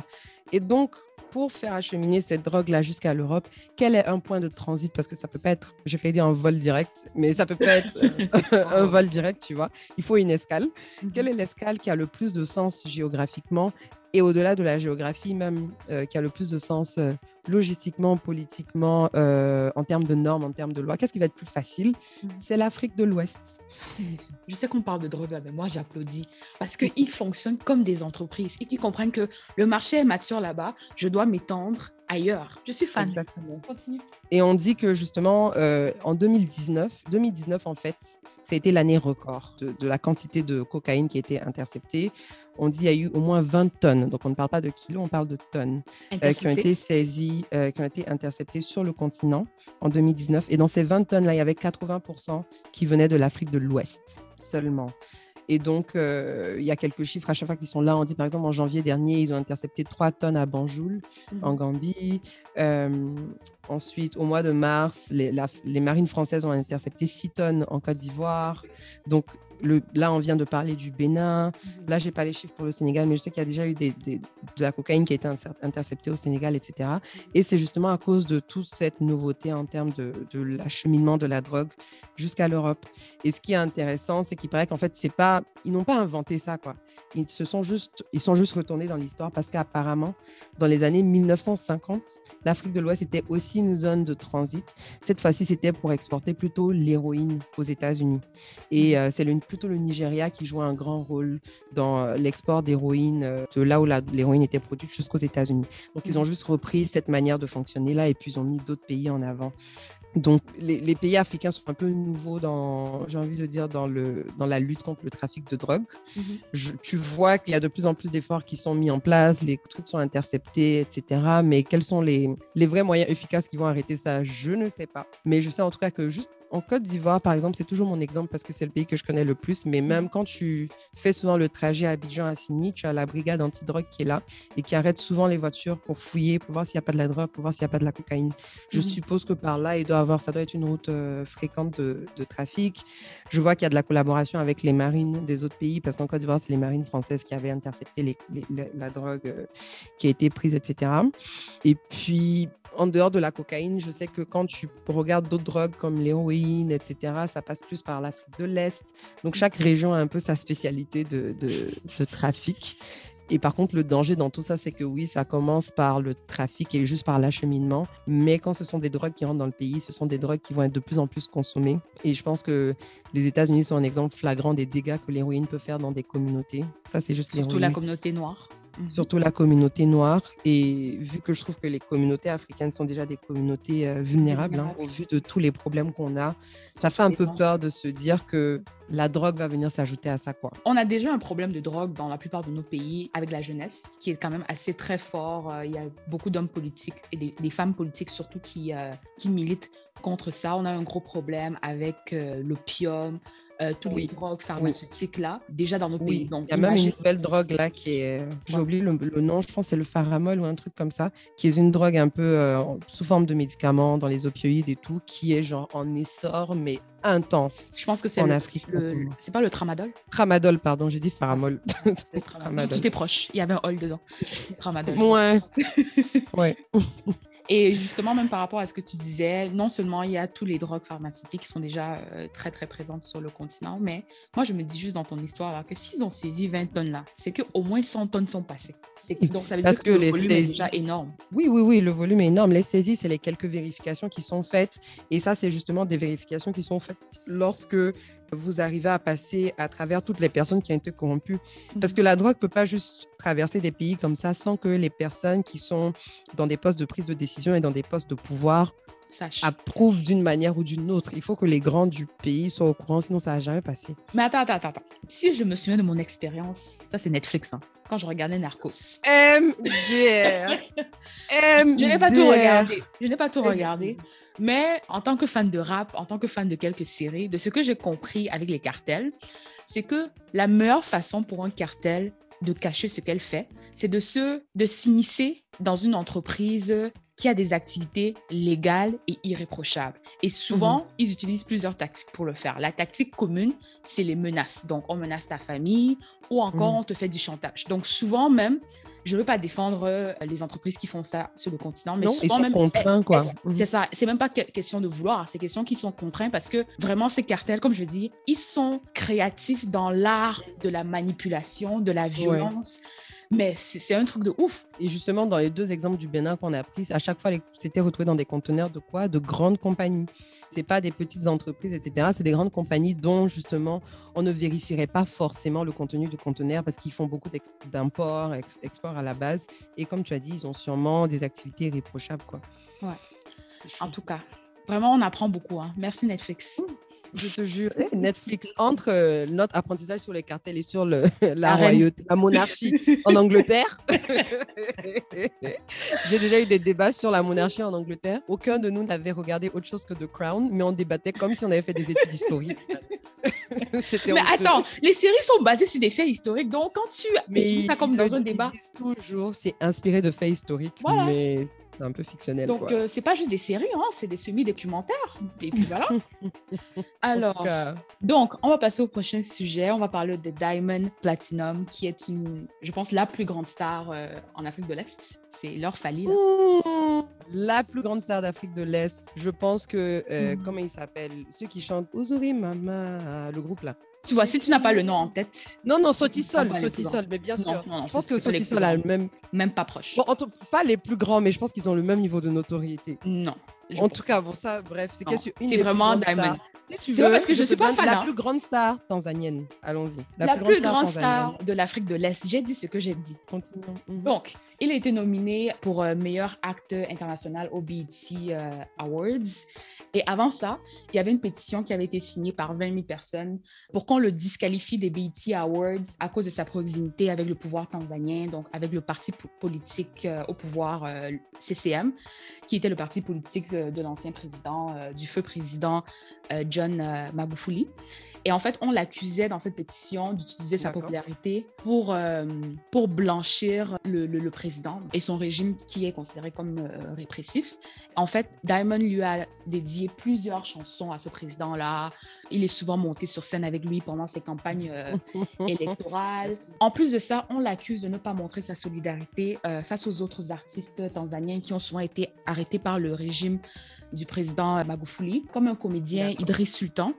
Et donc, pour faire acheminer cette drogue-là jusqu'à l'Europe, quel est un point de transit? Parce que ça peut pas être, je vais dire un vol direct, mais ça peut pas être euh, [LAUGHS] [LAUGHS] un vol direct, tu vois. Il faut une escale. Mhm. Quelle est l'escale qui a le plus de sens géographiquement et au-delà de la géographie même, euh, qui a le plus de sens euh, logistiquement, politiquement, euh, en termes de normes, en termes de lois, qu'est-ce qui va être plus facile? Mhm. C'est l'Afrique de l'Ouest. Je sais qu'on parle de drogue mais moi j'applaudis parce qu'ils fonctionnent comme des entreprises et qu'ils comprennent que le marché est mature là-bas, je dois m'étendre ailleurs. Je suis fan. Exactement. Continue. Et on dit que justement, en 2019, 2019 en fait, ça a été l'année record de, de, la quantité de cocaïne qui a été interceptée on dit qu'il y a eu au moins 20 tonnes, donc on ne parle pas de kilos, on parle de tonnes, euh, qui ont été saisies, euh, qui ont été interceptées sur le continent en 2019. Et dans ces 20 tonnes-là, il y avait 80% qui venaient de l'Afrique de l'Ouest seulement. Et donc, euh, il y a quelques chiffres à chaque fois qui sont là. On dit, par exemple, en janvier dernier, ils ont intercepté 3 tonnes à Banjul, mhm. en Gambie. ensuite, au mois de mars, les, les, marines françaises ont intercepté 6 tonnes en Côte d'Ivoire. Donc, là, on vient de parler du Bénin. Là, je n'ai pas les chiffres pour le Sénégal, mais je sais qu'il y a déjà eu de la cocaïne qui a été interceptée au Sénégal, etc. Et c'est justement à cause de toute cette nouveauté en termes de, de l'acheminement de la drogue jusqu'à l'Europe. Et ce qui est intéressant, c'est qu'il paraît qu'en fait, c'est pas, ils n'ont pas inventé ça, quoi. Ils se sont juste, ils sont juste retournés dans l'histoire parce qu'apparemment, dans les années 1950, l'Afrique de l'Ouest était aussi une zone de transit. Cette fois-ci, c'était pour exporter plutôt l'héroïne aux États-Unis. Et euh, c'est plutôt le Nigeria qui joue un grand rôle dans euh, l'export d'héroïne euh, de là où l'héroïne était produite jusqu'aux États-Unis. Donc, ils ont juste repris cette manière de fonctionner là et puis ils ont mis d'autres pays en avant. Donc, les, pays africains sont un peu nouveaux dans, j'ai envie de dire, dans, le, dans la lutte contre le trafic de drogue. Mhm. tu vois qu'il y a de plus en plus d'efforts qui sont mis en place, les trucs sont interceptés, etc. Mais quels sont les, les vrais moyens efficaces qui vont arrêter ça Je ne sais pas. Mais je sais en tout cas que juste en Côte d'Ivoire, par exemple, c'est toujours mon exemple parce que c'est le pays que je connais le plus. Mais même quand tu fais souvent le trajet à Abidjan à Sini, tu as la brigade antidrogue qui est là et qui arrête souvent les voitures pour fouiller, pour voir s'il n'y a pas de la drogue, pour voir s'il n'y a pas de la cocaïne. Je mhm. suppose que par là, il doit avoir, ça doit être une route euh, fréquente de, trafic. Je vois qu'il y a de la collaboration avec les marines des autres pays parce qu'en Côte d'Ivoire, c'est les marines françaises qui avaient intercepté la drogue euh, qui a été prise, etc. Et puis, en dehors de la cocaïne, je sais que quand tu regardes d'autres drogues comme l'héroïne, etc., ça passe plus par l'Afrique de l'Est. Donc chaque région a un peu sa spécialité de, trafic. Et par contre, le danger dans tout ça, c'est que oui, ça commence par le trafic et juste par l'acheminement. Mais quand ce sont des drogues qui rentrent dans le pays, ce sont des drogues qui vont être de plus en plus consommées. Et je pense que les États-Unis sont un exemple flagrant des dégâts que l'héroïne peut faire dans des communautés. Ça, c'est juste Surtout la communauté noire. Mhm. surtout la communauté noire. Et vu que je trouve que les communautés africaines sont déjà des communautés euh, vulnérables, hein, au vu de tous les problèmes qu'on a, ça fait un peu peur de se dire que la drogue va venir s'ajouter à ça. Quoi. On a déjà un problème de drogue dans la plupart de nos pays avec la jeunesse, qui est quand même assez très fort. Euh, il y a beaucoup d'hommes politiques et des, femmes politiques surtout qui, euh, qui militent contre ça. On a un gros problème avec l'opium, euh, tous les drogues pharmaceutiques là, déjà dans nos pays. Donc, il y a même une nouvelle drogue là qui est, j'ai oublié le, nom, je pense c'est le pharamol ou un truc comme ça, qui est une drogue un peu euh, sous forme de médicaments dans les opioïdes et tout, qui est genre en essor mais intense. Je pense que c'est en Afrique. C'est pas le tramadol? Tramadol, pardon, j'ai dit pharamol. [LAUGHS] Tu étais proche, il y avait un hall dedans. Tramadol. [LAUGHS] Ouais. ouais. [LAUGHS] Et justement, même par rapport à ce que tu disais, non seulement il y a tous les drogues pharmaceutiques qui sont déjà euh, très, très présentes sur le continent, mais moi, je me dis juste dans ton histoire que s'ils ont saisi 20 tonnes là, c'est qu'au moins 100 tonnes sont passées. Donc, ça veut dire que, le volume est déjà énorme. Oui, oui, oui, le volume est énorme. Les saisies, c'est les quelques vérifications qui sont faites. Et ça, c'est justement des vérifications qui sont faites lorsque vous arrivez à passer à travers toutes les personnes qui ont été corrompues. Parce que la drogue ne peut pas juste traverser des pays comme ça sans que les personnes qui sont dans des postes de prise de décision et dans des postes de pouvoir Sache. approuvent d'une manière ou d'une autre. Il faut que les grands du pays soient au courant, sinon ça va jamais passer. Mais attends, attends, attends. Si je me souviens de mon expérience, ça c'est Netflix, hein, quand je regardais Narcos. MDR. Je n'ai pas tout regardé. Je n'ai pas tout regardé. Mais en tant que fan de rap, en tant que fan de quelques séries, de ce que j'ai compris avec les cartels, c'est que la meilleure façon pour un cartel de cacher ce qu'elle fait, c'est de se de s'immiscer dans une entreprise qui a des activités légales et irréprochables. Et souvent, Mhm. ils utilisent plusieurs tactiques pour le faire. La tactique commune, c'est les menaces. Donc, on menace ta famille ou encore Mhm. on te fait du chantage. Donc, souvent même, je ne veux pas défendre euh, les entreprises qui font ça sur le continent, mais Non, ils sont même, contraints, quoi. elles- c'est ça. C'est même pas que- question de vouloir, c'est question qu'ils sont contraints parce que vraiment, ces cartels, comme je dis, ils sont créatifs dans l'art de la manipulation, de la violence. Mais c'est un truc de ouf. Et justement, dans les deux exemples du Bénin qu'on a pris, à chaque fois, c'était retrouvé dans des conteneurs de quoi? De grandes compagnies. C'est pas des petites entreprises, etc. C'est des grandes compagnies dont, justement, on ne vérifierait pas forcément le contenu du conteneur parce qu'ils font beaucoup d'import, ex- export à la base. Et comme tu as dit, ils ont sûrement des activités irréprochables, quoi. Ouais. En tout cas, vraiment, on apprend beaucoup. hein. Merci Netflix. Je te jure, Eh, Netflix, entre euh, notre apprentissage sur les cartels et sur le, [LAUGHS] la royauté, la monarchie en Angleterre, [LAUGHS] j'ai déjà eu des débats sur la monarchie en Angleterre. Aucun de nous n'avait regardé autre chose que The Crown, mais on débattait comme si on avait fait des études historiques. [LAUGHS] Mais attends, les séries sont basées sur des faits historiques. Donc, quand tu utilises ça comme dans un débat, toujours, c'est inspiré de faits historiques, Voilà. mais c'est un peu fictionnel. donc euh, c'est pas juste des séries, hein, c'est des semi-documentaires. Et puis voilà. [LAUGHS] En tout Alors, cas, donc, on va passer au prochain sujet. On va parler de Diamond Platinum, qui est une, je pense, la plus grande star euh, en Afrique de l'Est. C'est. Mmh, La plus grande star d'Afrique de l'Est, je pense que, euh, Mhm. comment il s'appelle? Ceux qui chantent Uzuri Mama, le groupe là. Tu vois, si tu n'as pas le nom en tête, Non, non, plus Sotisol, mais bien sûr. non, non, je pense que plus a le même. même pas proche. Bon, pas les plus grands, mais je pense qu'ils ont le même niveau de notoriété. Non. En pense tout cas, bon, ça, bref, c'est question- une c'est vraiment Diamond. Si tu veux, parce que je suis pas fan, La hein. plus grande star tanzanienne. Allons-y. La, plus grande star de l'Afrique de l'Est. J'ai dit ce que j'ai dit. Continuons. Mhm. Donc, il a été nominé pour euh, meilleur acteur international au BET euh, Awards. Et avant ça, il y avait une pétition qui avait été signée par 20 000 personnes pour qu'on le disqualifie des BET Awards à cause de sa proximité avec le pouvoir tanzanien, donc avec le parti po- politique euh, au pouvoir euh, CCM, qui était le parti politique euh, de l'ancien président, du feu président John Magufuli. Et en fait, on l'accusait dans cette pétition d'utiliser sa popularité pour, euh, pour blanchir le, le- le président et son régime qui est considéré comme euh, répressif. En fait, Diamond lui a dédié plusieurs chansons à ce président-là. Il est souvent monté sur scène avec lui pendant ses campagnes euh, [LAUGHS] électorales. En plus de ça, on l'accuse de ne pas montrer sa solidarité face aux autres artistes tanzaniens qui ont souvent été arrêtés par le régime du président Magufuli, comme un comédien. Idriss Sultan.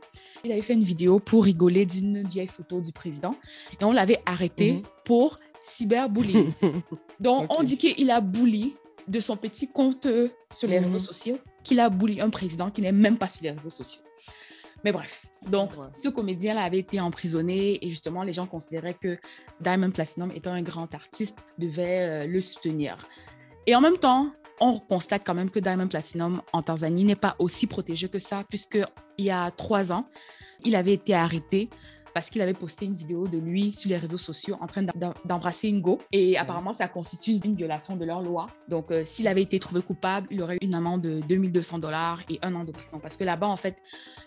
Il avait fait une vidéo pour rigoler d'une vieille photo du président et on l'avait arrêté Mhm. pour cyberbullying. [LAUGHS] Donc, on dit qu'il a bully de son petit compte sur les Mhm. réseaux sociaux, qu'il a bully un président qui n'est même pas sur les réseaux sociaux. Mais bref, donc Ouais. ce comédien-là avait été emprisonné et justement, les gens considéraient que Diamond Platinum, étant un grand artiste, devait euh, le soutenir. Et en même temps, on constate quand même que Diamond Platinum en Tanzanie n'est pas aussi protégé que ça, puisque il y a trois ans, il avait été arrêté parce qu'il avait posté une vidéo de lui sur les réseaux sociaux en train d'em- d'embrasser une go. Et apparemment, ça constitue une violation de leur loi. Donc, euh, s'il avait été trouvé coupable, il aurait eu une amende de 2200 dollars et un an de prison. Parce que là-bas, en fait,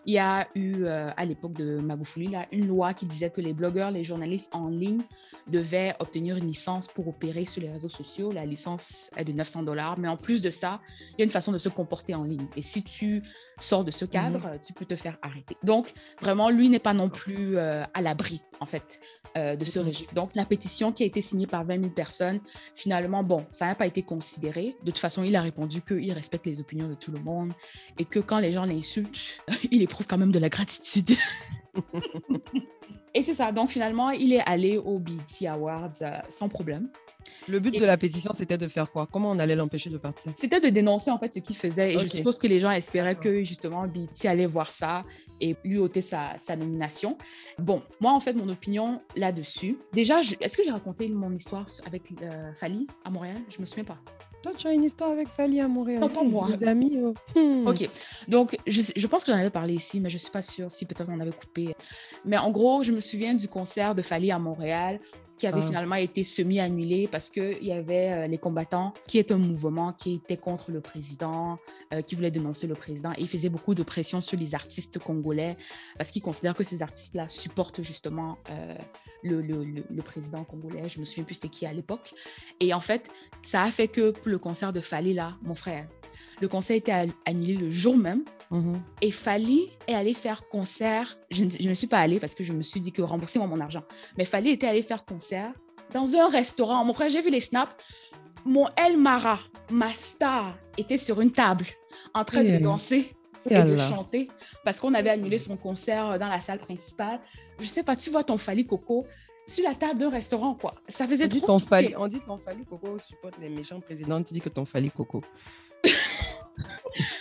il y a eu, euh, à l'époque de Magufuli, là, une loi qui disait que les blogueurs, les journalistes en ligne devaient obtenir une licence pour opérer sur les réseaux sociaux. La licence est de 900 dollars. Mais en plus de ça, il y a une façon de se comporter en ligne. Et si tu sors de ce cadre, euh, tu peux te faire arrêter. Donc, vraiment, lui n'est pas non plus euh, à l'abri, en fait, euh, de ce Mhm. régime. Donc, la pétition qui a été signée par 20 000 personnes, finalement, bon, ça n'a pas été considéré. De toute façon, il a répondu qu'il respecte les opinions de tout le monde et que quand les gens l'insultent, [LAUGHS] il éprouve quand même de la gratitude. [LAUGHS] et c'est ça. Donc, finalement, il est allé au BET Awards euh, sans problème. Le but Et- de la pétition, c'était de faire quoi? Comment on allait l'empêcher de partir? C'était de dénoncer en fait ce qu'il faisait et je suppose que les gens espéraient que justement BT allait voir ça et lui ôter sa, sa nomination. Bon, moi, en fait, mon opinion là-dessus. Déjà, est-ce que j'ai raconté mon histoire avec euh, Fali à Montréal? Je me souviens pas. Toi, tu as une histoire avec Fali à Montréal. Non, pas moi. Des amis. Oh. Hmm. Ok. Donc, je, je pense que j'en avais parlé ici, mais je ne suis pas sûre si peut-être on avait coupé. Mais en gros, je me souviens du concert de Fali à Montréal qui avait ah. finalement été semi-annulé parce qu'il y avait euh, les combattants, qui est un mouvement qui était contre le président, euh, qui voulait dénoncer le président. Et il faisait beaucoup de pression sur les artistes congolais parce qu'il considère que ces artistes-là supportent justement euh, le, le, le, président congolais. Je me souviens plus c'était qui à l'époque. Et en fait, ça a fait que pour le concert de Fali, là, mon frère, le concert était annulé le jour même. Et Fali est allé faire concert. Je ne suis pas allée parce que je me suis dit que remboursez-moi mon argent. Mais Fali était allé faire concert dans un restaurant. Mon frère, j'ai vu les snaps. Mon El Mara, ma star, était sur une table en train de danser et de chanter parce qu'on avait annulé son concert dans la salle principale. Je sais pas, tu vois ton Fali Coco sur la table d'un restaurant, quoi. Ça faisait on dit Ton Fali, on dit ton Fali Coco supporte les méchants présidents. Tu dis que ton Fali Coco. [LAUGHS]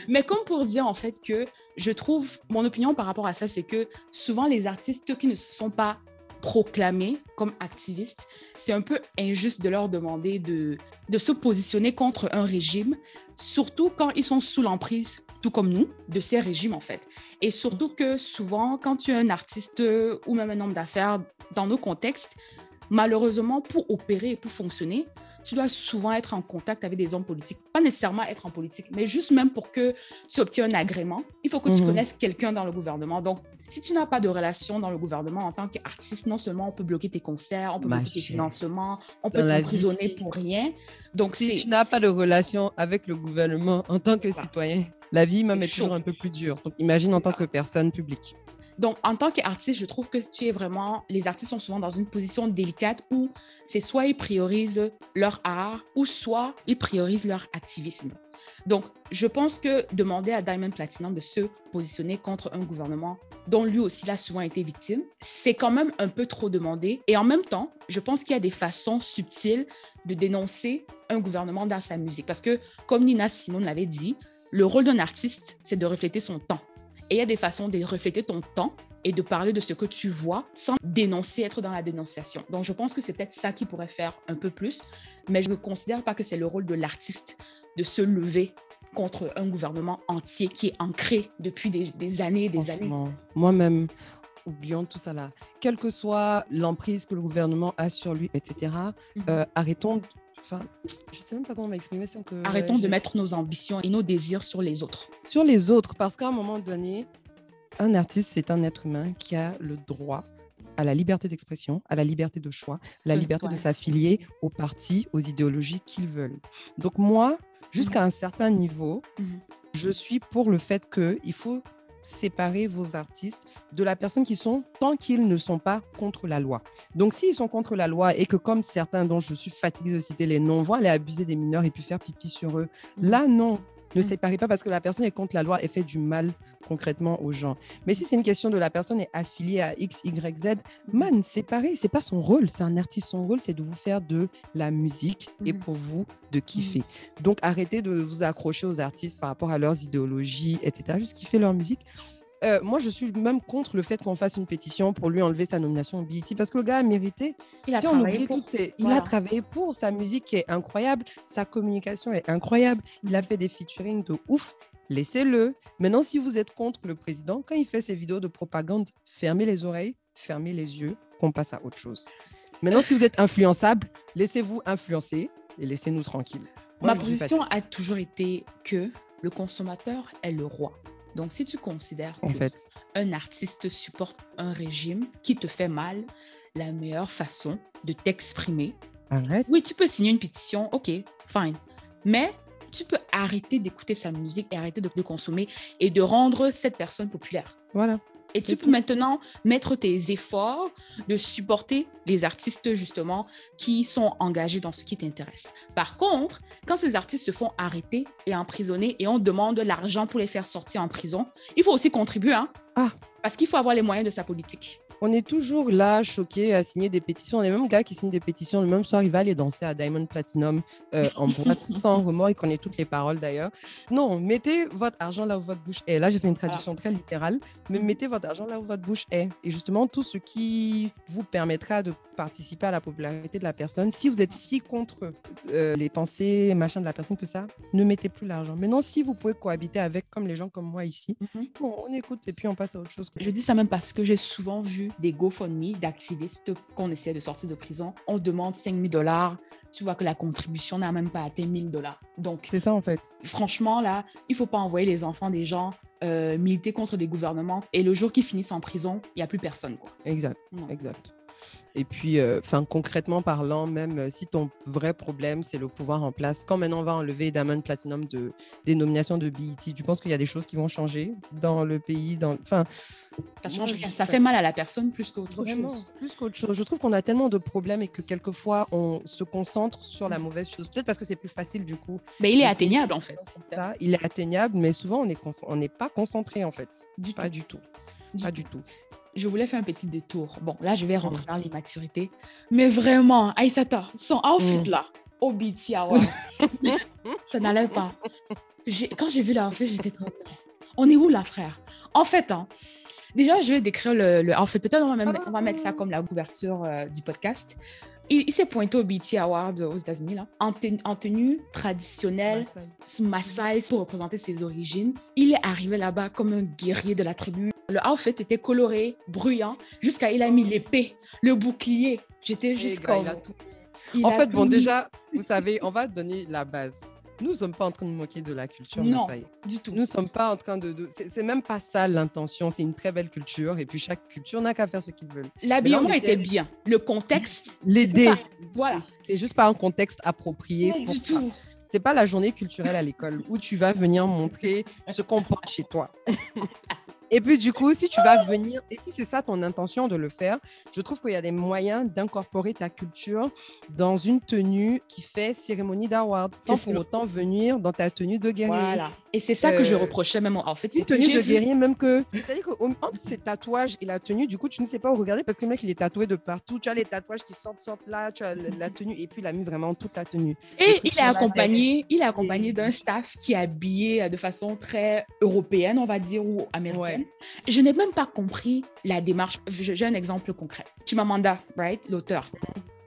Mais comme pour dire en fait que je trouve, mon opinion par rapport à ça, c'est que souvent les artistes qui ne sont pas proclamés comme activistes, c'est un peu injuste de leur demander de, de se positionner contre un régime, surtout quand ils sont sous l'emprise, tout comme nous, de ces régimes en fait. Et surtout que souvent, quand tu es un artiste ou même un homme d'affaires dans nos contextes, malheureusement, pour opérer et pour fonctionner, tu dois souvent être en contact avec des hommes politiques. Pas nécessairement être en politique, mais juste même pour que tu obtiennes un agrément, il faut que tu mhm. connaisses quelqu'un dans le gouvernement. Donc, si tu n'as pas de relation dans le gouvernement en tant qu'artiste, non seulement on peut bloquer tes concerts, on peut bloquer tes financements, on peut t'emprisonner pour rien. Donc, si tu n'as pas de relation avec le gouvernement en tant que citoyen, la vie même est toujours un peu plus dure. Donc, imagine en tant que personne publique. Donc, en tant qu'artiste, je trouve que tu es vraiment. Les artistes sont souvent dans une position délicate où c'est soit ils priorisent leur art ou soit ils priorisent leur activisme. Donc, je pense que demander à Diamond Platinum de se positionner contre un gouvernement dont lui aussi a souvent été victime, c'est quand même un peu trop demandé. Et en même temps, je pense qu'il y a des façons subtiles de dénoncer un gouvernement dans sa musique. Parce que, comme Nina Simone l'avait dit, le rôle d'un artiste, c'est de refléter son temps. Et il y a des façons de refléter ton temps et de parler de ce que tu vois sans dénoncer, être dans la dénonciation. Donc, je pense que c'est peut-être ça qui pourrait faire un peu plus, mais je ne considère pas que c'est le rôle de l'artiste de se lever contre un gouvernement entier qui est ancré depuis des, années et des années. Moi-même, oublions tout ça là. Quelle que soit l'emprise que le gouvernement a sur lui, etc., mhm. euh, arrêtons Enfin, je sais même pas comment m'exprimer que. Arrêtons de mettre nos ambitions et nos désirs sur les autres. Sur les autres, parce qu'à un moment donné, un artiste, c'est un être humain qui a le droit à la liberté d'expression, à la liberté de choix, à la liberté de s'affilier aux partis, aux idéologies qu'ils veulent. Donc moi, jusqu'à un certain niveau, mhm. je suis pour le fait qu'il faut séparer vos artistes de la personne qui sont tant qu'ils ne sont pas contre la loi. Donc, s'ils sont contre la loi et que, comme certains dont je suis fatiguée de citer les noms, vont aller abuser des mineurs et puis faire pipi sur eux, mmh. là, non. Ne mmh. séparez pas parce que la personne est contre la loi et fait du mal concrètement aux gens. Mais si c'est une question de la personne est affiliée à X, Y, Z, man, séparez. C'est pas son rôle. C'est un artiste. Son rôle, c'est de vous faire de la musique et mmh. pour vous de kiffer. Donc arrêtez de vous accrocher aux artistes par rapport à leurs idéologies, etc. Juste kiffer leur musique. Euh, moi, je suis même contre le fait qu'on fasse une pétition pour lui enlever sa nomination au BET parce que le gars a mérité. Il a, travaillé, pour. il a travaillé pour. Sa musique est incroyable, sa communication est incroyable. Il a fait des featuring de ouf. Laissez-le. Maintenant, si vous êtes contre le président, quand il fait ses vidéos de propagande, fermez les oreilles, fermez les yeux, qu'on passe à autre chose. Maintenant, si vous êtes influençable, laissez-vous influencer et laissez-nous tranquilles. Ma position a toujours été que le consommateur est le roi. Donc, si tu considères qu'un fait. un artiste supporte un régime qui te fait mal, la meilleure façon de t'exprimer, oui, tu peux signer une pétition, ok, fine. Mais tu peux arrêter d'écouter sa musique et arrêter de, de consommer et de rendre cette personne populaire. Voilà. Et tu peux maintenant mettre tes efforts de supporter les artistes justement qui sont engagés dans ce qui t'intéresse. Par contre, quand ces artistes se font arrêter et emprisonner et on demande de l'argent pour les faire sortir en prison, il faut aussi contribuer. Hein? Ah. Parce qu'il faut avoir les moyens de sa politique. On est toujours là, choqués, à signer des pétitions. Les mêmes gars qui signent des pétitions le même soir, il va aller danser à Diamond Platinum euh, en [LAUGHS] boîte sans remords. Il connaît toutes les paroles d'ailleurs. Non, mettez votre argent là où votre bouche est. Là, j'ai fait une traduction très littérale, mais mettez votre argent là où votre bouche est. Et justement, tout ce qui vous permettra de participer à la popularité de la personne. Si vous êtes si contre euh, les pensées, machin de la personne que ça, ne mettez plus l'argent. Maintenant, si vous pouvez cohabiter avec, comme les gens comme moi ici, mhm. bon, on écoute et puis on passe à autre chose. Je dis ça même parce que j'ai souvent vu des GoFundMe d'activistes qu'on essaie de sortir de prison. On demande 5 000 dollars. Tu vois que la contribution n'a même pas atteint 1000 dollars. Donc, c'est ça en fait. Franchement, là, il faut pas envoyer les enfants des gens euh, militer contre des gouvernements et le jour qu'ils finissent en prison, il n'y a plus personne. Quoi. Exact, exact. Et puis, euh, concrètement parlant, même euh, si ton vrai problème, c'est le pouvoir en place, quand maintenant on va enlever Diamond Platinum de, des nominations de BET, tu penses qu'il y a des choses qui vont changer dans le pays dans, enfin, Ça change rien. Ça fait mal à la personne plus qu'autre chose. Plus qu'autre chose. Je trouve qu'on a tellement de problèmes et que quelquefois, on se concentre sur la mauvaise chose. Peut-être parce que c'est plus facile du coup. Mais il est atteignable en fait. Ça. Il est atteignable, mais souvent, on n'est on pas concentré en fait. Du pas du tout. pas du tout je voulais faire un petit détour. Bon, là, je vais rentrer mm. dans l'immaturité. Mais vraiment, Aïsata, son outfit mm. là, au [LAUGHS] BT ça n'allait pas. Quand j'ai vu l'outfit, j'étais comme, on est où là, frère? En fait, hein, déjà, je vais décrire le, le outfit. Peut-être on, on, va mettre ça comme la couverture euh, du podcast. Il, s'est pointé au BT Award aux États-Unis là, en, en, tenue traditionnelle, Maasai, pour représenter ses origines. Il est arrivé là-bas comme un guerrier de la tribu. Le outfit était coloré, bruyant, jusqu'à il a mis l'épée, le bouclier. J'étais juste comme... En fait, bon, déjà, vous [LAUGHS] savez, on va donner la base. Nous ne sommes pas en train de moquer de la culture non, du tout. Nous ne sommes pas en train de... de... C'est même pas ça l'intention, c'est une très belle culture et puis chaque culture n'a qu'à faire ce qu'ils veulent. L'habillement était bien, le contexte... L'aider. Voilà. C'est juste pas un contexte approprié pour du ça. Tout. C'est pas la journée culturelle à l'école où tu vas venir montrer ce qu'on porte chez toi. [LAUGHS] Et puis, du coup, si tu vas venir, et si c'est ça ton intention de le faire, je trouve qu'il y a des moyens d'incorporer ta culture dans une tenue qui fait cérémonie d'award, sans pour autant venir dans ta tenue de guerrier. Voilà. Et c'est ça que je euh, reprochais même. En fait, une tenue de guerrier, même que. C'est-à-dire qu'entre ces tatouages et la tenue, du coup, tu ne sais pas où regarder parce que le mec, il est tatoué de partout. Tu as les tatouages qui sortent, sortent là, tu as la tenue, et puis il a mis vraiment toute la tenue. Et il est, accompagné, il est accompagné d'un staff qui est habillé de façon très européenne, on va dire, ou américaine. Je n'ai même pas compris la démarche. J'ai un exemple concret. Chimamanda, right, l'auteur.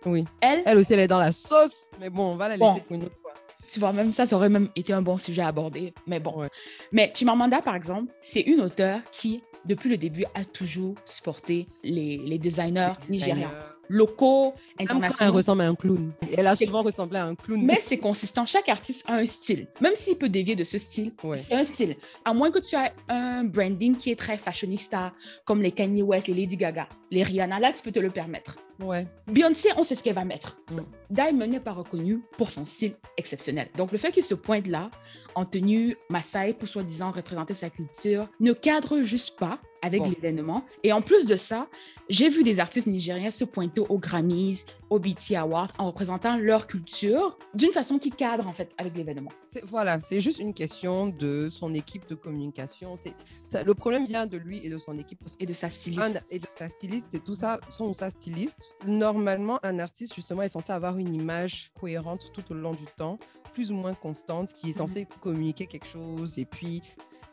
Oui. Elle, elle aussi, elle est dans la sauce. Mais bon, on va la laisser pour une autre fois. Tu vois, même ça, ça aurait même été un bon sujet à aborder. Mais bon. Ouais. Mais Chimamanda, par exemple, c'est une auteure qui, depuis le début, a toujours supporté les, les designers nigériens locaux, internationaux. Elle ressemble à un clown. Elle a souvent ressemblé à un clown. Mais c'est consistant. Chaque artiste a un style. Même s'il peut dévier de ce style, c'est un style. À moins que tu aies un branding qui est très fashionista, comme les Kanye West, les Lady Gaga, les Rihanna, là, tu peux te le permettre. Ouais. Beyoncé, on sait ce qu'elle va mettre. Mm. Diamond n'est pas reconnu pour son style exceptionnel. Donc, le fait qu'il se pointe là, en tenue Maasai, pour soi-disant représenter sa culture, ne cadre juste pas avec l'événement. Et en plus de ça, j'ai vu des artistes nigériens se pointer aux Grammys, au BT Awards en représentant leur culture d'une façon qui cadre en fait avec l'événement. Voilà, c'est juste une question de son équipe de communication. Ça, le problème vient de lui et de son équipe. Et de sa styliste. et de sa styliste, c'est tout ça, son ou sa styliste. Normalement, un artiste, justement, est censé avoir une image cohérente tout au long du temps, plus ou moins constante, qui est censée mhm. communiquer quelque chose. Et puis,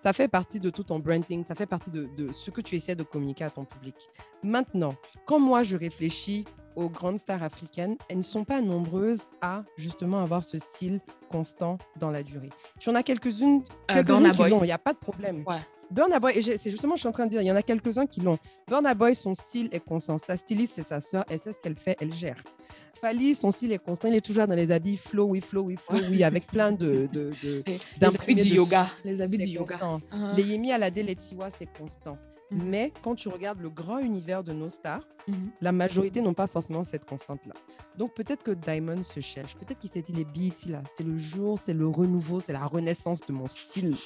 ça fait partie de tout ton branding, ça fait partie de, de, ce que tu essaies de communiquer à ton public. Maintenant, quand moi je réfléchis aux grandes stars africaines, elles ne sont pas nombreuses à justement avoir ce style constant dans la durée. J'en ai quelques-unes euh, qui l'ont, il n'y a pas de problème. Ouais. Burna Boy, c'est justement, je suis en train de dire, il y en a quelques-uns qui l'ont. Burna Boy, son style est constant. Sa styliste, c'est sa sœur, elle sait ce qu'elle fait, elle gère. Fali, son style est constant, il est toujours dans les habits flow, oui, flow, oui, flow, oui, [LAUGHS] avec plein de. de, de les habits du yoga. Les habits du yoga. Uh-huh. Les Yemi Alade, les Tiwa, c'est constant. Mhm. Mais quand tu regardes le grand univers de nos stars, mhm. la majorité n'ont pas forcément cette constante-là. Donc peut-être que Diamond se cherche, peut-être qu'il s'est dit les beats là, c'est le jour, c'est le renouveau, c'est la renaissance de mon style.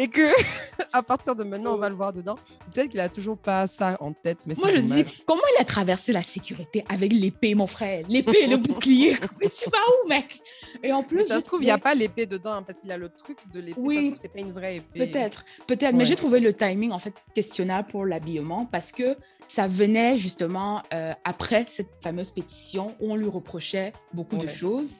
Et que [LAUGHS] à partir de maintenant, on va le voir dedans. Peut-être qu'il a toujours pas ça en tête, mais moi je dis comment il a traversé la sécurité avec l'épée, mon frère, l'épée, le [LAUGHS] bouclier. mais tu vas où, mec? Et en plus, ça se trouve, il n'y a pas l'épée dedans hein, parce qu'il a le truc de l'épée. Oui, c'est pas une vraie épée. Peut-être, peut-être. Mais j'ai trouvé le timing en fait questionnable pour l'habillement parce que ça venait justement euh, après cette fameuse pétition où on lui reprochait beaucoup de choses.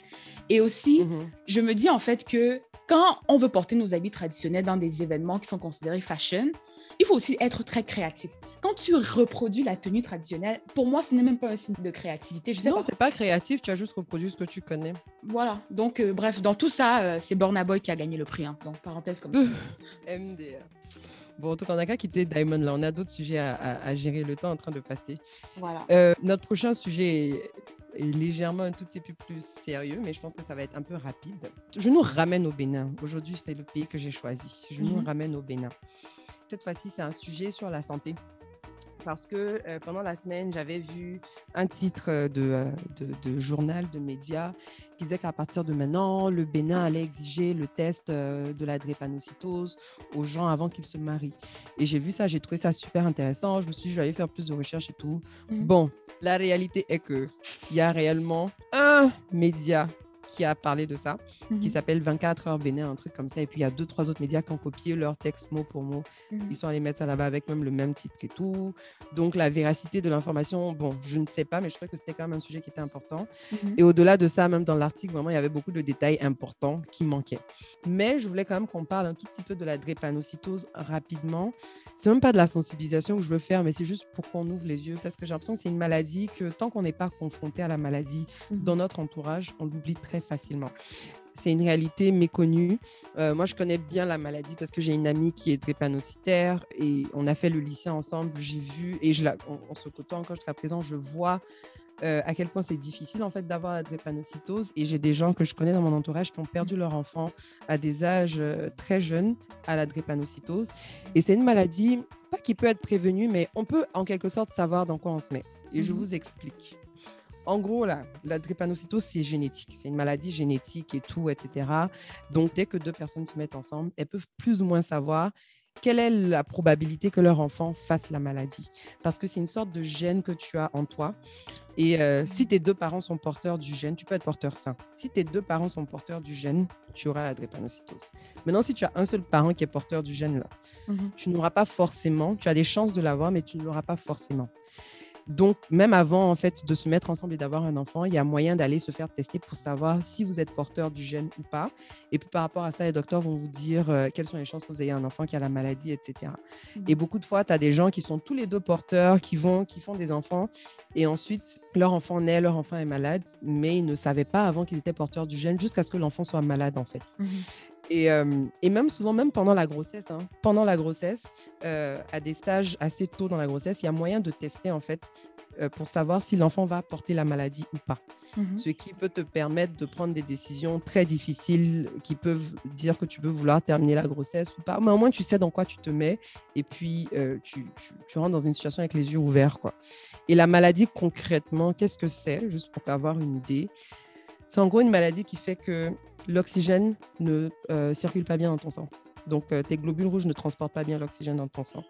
Et aussi, mhm. je me dis en fait que quand on veut porter nos habits traditionnels dans des événements qui sont considérés fashion, il faut aussi être très créatif. Quand tu reproduis la tenue traditionnelle, pour moi, ce n'est même pas un signe de créativité. Je sais non, c'est pas créatif, tu as juste reproduit ce que tu connais. Voilà. Donc, euh, bref, dans tout ça, euh, c'est Burna Boy qui a gagné le prix. Hein. Donc, parenthèse comme ça. [LAUGHS] MDR. Bon, en tout cas, on n'a qu'à quitter Diamond là. On a d'autres sujets à, gérer. Le temps en train de passer. Voilà. Euh, notre prochain sujet est légèrement un tout petit peu plus sérieux, mais je pense que ça va être un peu rapide. Je nous ramène au Bénin. Aujourd'hui, c'est le pays que j'ai choisi. Je nous mhm. ramène au Bénin. Cette fois-ci, c'est un sujet sur la santé parce que euh, pendant la semaine, j'avais vu un titre euh, de, de, journal, de médias, qui disait qu'à partir de maintenant, le Bénin allait exiger le test euh, de la drépanocytose aux gens avant qu'ils se marient. Et j'ai vu ça, j'ai trouvé ça super intéressant. Je me suis dit, je vais aller faire plus de recherches et tout. Mmh. Bon, la réalité est qu'il y a réellement un média qui a parlé de ça, qui mhm. s'appelle 24 heures Bénin, un truc comme ça. Et puis il y a deux, trois autres médias qui ont copié leur texte mot pour mot. Mhm. Ils sont allés mettre ça là-bas avec même le même titre et tout. Donc la véracité de l'information, bon, je ne sais pas, mais je trouvais que c'était quand même un sujet qui était important. Mhm. Et au-delà de ça, même dans l'article, vraiment, il y avait beaucoup de détails importants qui manquaient. Mais je voulais quand même qu'on parle un tout petit peu de la drépanocytose rapidement c'est même pas de la sensibilisation que je veux faire, mais c'est juste pour qu'on ouvre les yeux parce que j'ai l'impression que c'est une maladie que tant qu'on n'est pas confronté à la maladie dans notre entourage, on l'oublie très facilement. C'est une réalité méconnue. Euh, moi, je connais bien la maladie parce que j'ai une amie qui est drépanocytaire et on a fait le lycée ensemble. J'ai vu et je la, on, se côtoie encore jusqu'à présent. Je vois euh, à quel point c'est difficile en fait d'avoir la drépanocytose. Et j'ai des gens que je connais dans mon entourage qui ont perdu leur enfant à des âges euh, très jeunes à la drépanocytose. Et c'est une maladie, pas qui peut être prévenue, mais on peut en quelque sorte savoir dans quoi on se met. Et je mhm. vous explique. En gros, là, la drépanocytose, c'est génétique. C'est une maladie génétique et tout, etc. Donc, dès que deux personnes se mettent ensemble, elles peuvent plus ou moins savoir quelle est la probabilité que leur enfant fasse la maladie Parce que c'est une sorte de gène que tu as en toi. Et euh, si tes deux parents sont porteurs du gène, tu peux être porteur sain. Si tes deux parents sont porteurs du gène, tu auras la drépanocytose. Maintenant, si tu as un seul parent qui est porteur du gène, là, mhm. tu n'auras pas forcément, tu as des chances de l'avoir, mais tu ne l'auras pas forcément. Donc, même avant en fait de se mettre ensemble et d'avoir un enfant, il y a moyen d'aller se faire tester pour savoir si vous êtes porteur du gène ou pas. Et puis par rapport à ça, les docteurs vont vous dire euh, quelles sont les chances que vous ayez un enfant qui a la maladie, etc. Mmh. Et beaucoup de fois, tu as des gens qui sont tous les deux porteurs, qui vont, qui font des enfants, et ensuite leur enfant naît, leur enfant est malade, mais ils ne savaient pas avant qu'ils étaient porteurs du gène jusqu'à ce que l'enfant soit malade en fait. Mmh. Euh, et, même souvent, même pendant la grossesse, hein, pendant la grossesse, euh, à des stages assez tôt dans la grossesse, il y a moyen de tester en fait euh, pour savoir si l'enfant va porter la maladie ou pas. Mhm. Ce qui peut te permettre de prendre des décisions très difficiles qui peuvent dire que tu peux vouloir terminer la grossesse ou pas. Mais au moins, tu sais dans quoi tu te mets et puis tu, tu, rentres dans une situation avec les yeux ouverts. Quoi. Et la maladie, concrètement, qu'est-ce que c'est? Juste pour avoir une idée. C'est en gros une maladie qui fait que l'oxygène ne euh, circule pas bien dans ton sang. Donc, euh, tes globules rouges ne transportent pas bien l'oxygène dans ton sang.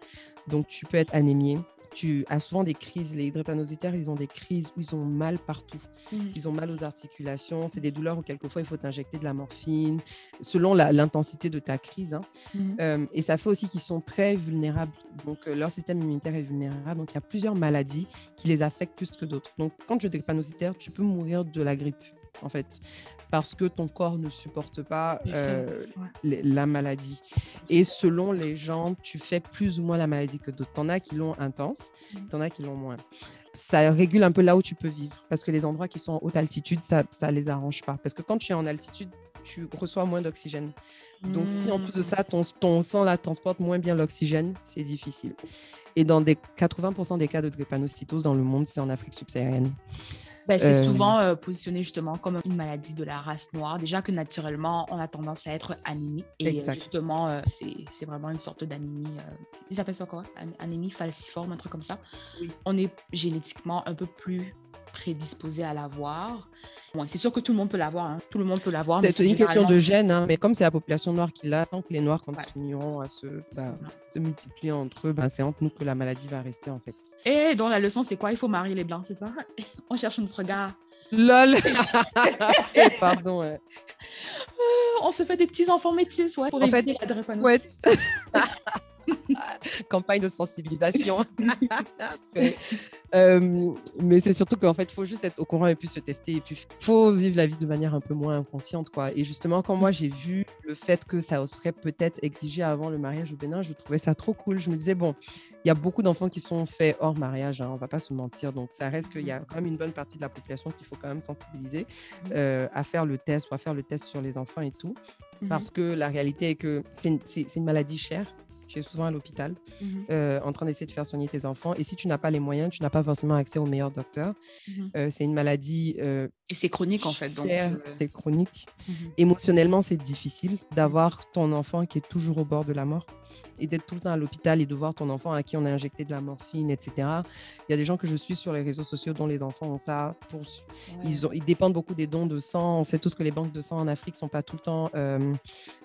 Donc, tu peux être anémié. Tu as souvent des crises. Les drépanocytaires, ils ont des crises où ils ont mal partout. Mmh. Ils ont mal aux articulations. C'est des douleurs où quelquefois il faut t'injecter de la morphine selon l'intensité de ta crise. Hein. Mmh. Euh, et ça fait aussi qu'ils sont très vulnérables. Donc, leur système immunitaire est vulnérable. Donc, il y a plusieurs maladies qui les affectent plus que d'autres. Donc, quand tu es drépanocytaire, tu peux mourir de la grippe en fait parce que ton corps ne supporte pas euh, la maladie. Et selon les gens, tu fais plus ou moins la maladie que d'autres. T'en as qui l'ont intense, mmh. t'en as qui l'ont moins. Ça régule un peu là où tu peux vivre, parce que les endroits qui sont en haute altitude, ça ne les arrange pas. Parce que quand tu es en altitude, tu reçois moins d'oxygène. Donc, si en plus de ça, ton, ton sang là, transporte moins bien l'oxygène, c'est difficile. Et dans des 80% des cas de drépanocytose dans le monde, c'est en Afrique subsaharienne. Ben, c'est euh, souvent euh, positionné justement comme une maladie de la race noire. Déjà que naturellement, on a tendance à être anémique. Et euh, justement, c'est vraiment une sorte d'anémie. ils appellent ça quoi? Anémie falciforme, un truc comme ça. On est génétiquement un peu plus prédisposé à l'avoir. Bon, c'est sûr que tout le monde peut l'avoir. Hein. Tout le monde peut l'avoir. C'est une question de gène, hein. mais comme c'est la population noire qui l'a, tant que les noirs continueront à se, bah, se, multiplier entre eux, bah, c'est entre nous que la maladie va rester en fait. Et donc la leçon, c'est quoi? Il faut marier les blancs, c'est ça? [LAUGHS] On cherche notre gars. Lol [LAUGHS] eh, Pardon. Euh, on se fait des petits enfants métis, ouais, pour en fait, la ouais. [LAUGHS] [LAUGHS] Campagne de sensibilisation. [LAUGHS] Euh, mais c'est surtout qu'en fait, il faut juste être au courant et puis se tester. Et puis, il faut vivre la vie de manière un peu moins inconsciente. Quoi. Et justement, quand moi, j'ai vu le fait que ça serait peut-être exigé avant le mariage au Bénin, je trouvais ça trop cool. Je me disais, bon, il y a beaucoup d'enfants qui sont faits hors mariage, hein, on va pas se mentir. Donc, ça reste qu'il y a quand même une bonne partie de la population qu'il faut quand même sensibiliser euh, à faire le test ou à faire le test sur les enfants et tout. Parce que la réalité est que c'est une, une, maladie chère tu es souvent à l'hôpital mhm. euh, en train d'essayer de faire soigner tes enfants. Et si tu n'as pas les moyens, tu n'as pas forcément accès au meilleur docteur. Mhm. Euh, c'est une maladie. Euh, et c'est chronique en fait. C'est chronique. Mhm. Émotionnellement, c'est difficile d'avoir ton enfant qui est toujours au bord de la mort et d'être tout le temps à l'hôpital et de voir ton enfant à qui on a injecté de la morphine, etc. Il y a des gens que je suis sur les réseaux sociaux dont les enfants ont ça. Pour, ils, ont, ils, dépendent beaucoup des dons de sang. On sait tous que les banques de sang en Afrique ne sont pas tout le temps euh,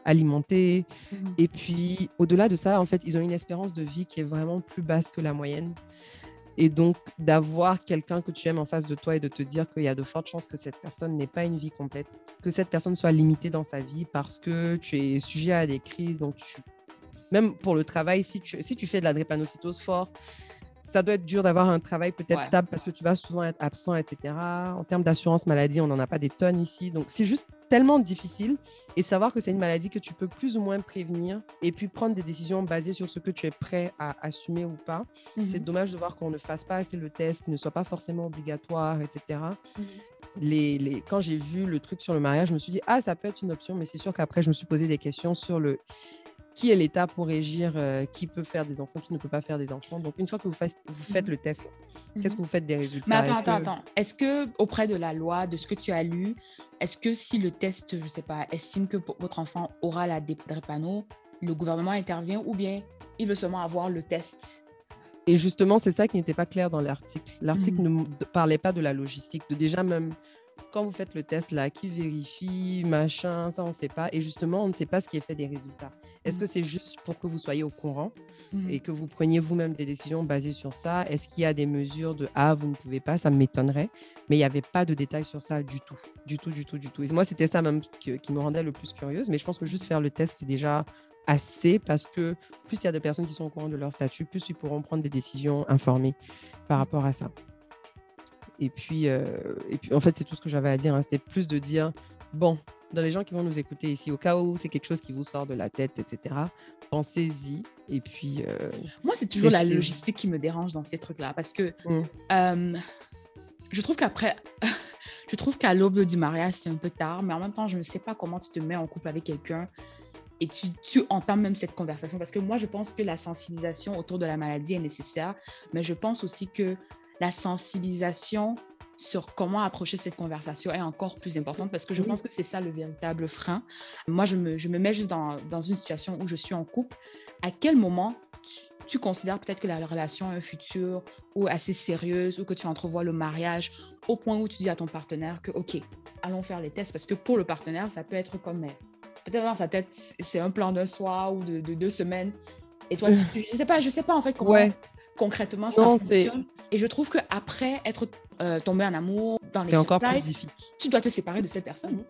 alimentées. Mhm. Et puis, au-delà de ça, en fait, ils ont une espérance de vie qui est vraiment plus basse que la moyenne. Et donc, d'avoir quelqu'un que tu aimes en face de toi et de te dire qu'il y a de fortes chances que cette personne n'ait pas une vie complète, que cette personne soit limitée dans sa vie parce que tu es sujet à des crises, donc tu même pour le travail, si tu, si tu fais de la drépanocytose fort, ça doit être dur d'avoir un travail peut-être stable parce que tu vas souvent être absent, etc. En termes d'assurance maladie, on n'en a pas des tonnes ici. Donc, c'est juste tellement difficile. Et savoir que c'est une maladie que tu peux plus ou moins prévenir et puis prendre des décisions basées sur ce que tu es prêt à assumer ou pas. Mhm. C'est dommage de voir qu'on ne fasse pas assez le test, qu'il ne soit pas forcément obligatoire, etc. Mhm. Les, les, quand j'ai vu le truc sur le mariage, je me suis dit, ah, ça peut être une option, mais c'est sûr qu'après, je me suis posé des questions sur le qui est l'État pour régir euh, qui peut faire des enfants, qui ne peut pas faire des enfants. Donc, une fois que vous, faites, vous faites mhm. le test, qu'est-ce que vous faites des résultats? Mais attends, attends, attends. Est-ce que, auprès de la loi, de ce que tu as lu, est-ce que si le test, je ne sais pas, estime que votre enfant aura la drépano, le gouvernement intervient ou bien il veut seulement avoir le test? Et justement, c'est ça qui n'était pas clair dans l'article. L'article mhm. ne parlait pas de la logistique, de déjà même quand vous faites le test là, qui vérifie, machin, ça on ne sait pas. Et justement, on ne sait pas ce qui est fait des résultats. Est-ce mmh. que c'est juste pour que vous soyez au courant mmh. et que vous preniez vous-même des décisions basées sur ça? Est-ce qu'il y a des mesures de ah vous ne pouvez pas Ça m'étonnerait, mais il n'y avait pas de détails sur ça du tout, du tout, du tout, du tout. Et moi c'était ça même qui, qui me rendait le plus curieuse. Mais je pense que juste faire le test c'est déjà assez parce que plus il y a de personnes qui sont au courant de leur statut, plus ils pourront prendre des décisions informées par mmh. rapport à ça. Et puis, euh, et puis en fait, c'est tout ce que j'avais à dire. Hein. C'était plus de dire, bon, dans les gens qui vont nous écouter ici, au cas où c'est quelque chose qui vous sort de la tête, etc., pensez-y. Et puis. Euh, Moi, c'est toujours la logistique qui me dérange dans ces trucs-là. Parce que mmh. euh, je trouve qu'après. [LAUGHS] je trouve qu'à l'aube du mariage, c'est un peu tard, mais en même temps, je ne sais pas comment tu te mets en couple avec quelqu'un et tu, tu entames même cette conversation. Parce que moi, je pense que la sensibilisation autour de la maladie est nécessaire, mais je pense aussi que la sensibilisation sur comment approcher cette conversation est encore plus importante parce que je pense que c'est ça le véritable frein. Moi, je me, je me mets juste dans, dans, une situation où je suis en couple. À quel moment tu, considères peut-être que la relation a un futur ou assez sérieuse ou que tu entrevois le mariage au point où tu dis à ton partenaire que, OK, allons faire les tests parce que pour le partenaire, ça peut être comme, peut-être dans sa tête, c'est un plan d'un soir ou de, deux semaines. Et toi, [LAUGHS] je sais pas, je sais pas en fait comment concrètement ça fonctionne. Et je trouve qu'après être euh, tombé en amour dans les c'est encore plus difficile. Tu dois te séparer de cette personne.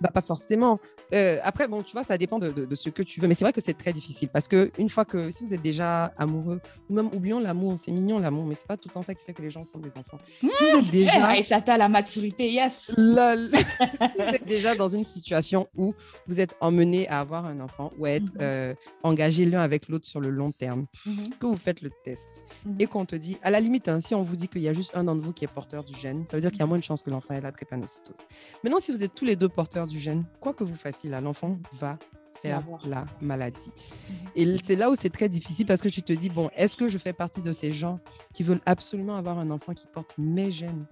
Bah, pas forcément. Euh, après, bon, tu vois, ça dépend de, de, ce que tu veux. Mais c'est vrai que c'est très difficile parce que une fois que, si vous êtes déjà amoureux, ou même oublions l'amour, c'est mignon l'amour, mais c'est pas tout le temps ça qui fait que les gens font des enfants. Mmh, si vous êtes déjà. Et ça t'a la maturité, yes. Lol. [LAUGHS] vous êtes déjà dans une situation où vous êtes emmené à avoir un enfant ou à être mmh. euh, engagé l'un avec l'autre sur le long terme, mmh. que vous faites le test et qu'on te dit, à la limite, hein, si on vous dit qu'il y a juste un d'entre vous qui est porteur du gène, ça veut dire qu'il y a moins de chances que l'enfant ait la drépanocytose. Maintenant, si vous êtes tous les deux porteurs du gène, quoi que vous fassiez là, l'enfant va faire la maladie. Mhm. Et c'est là où c'est très difficile parce que tu te dis, bon, est-ce que je fais partie de ces gens qui veulent absolument avoir un enfant qui porte mes gènes?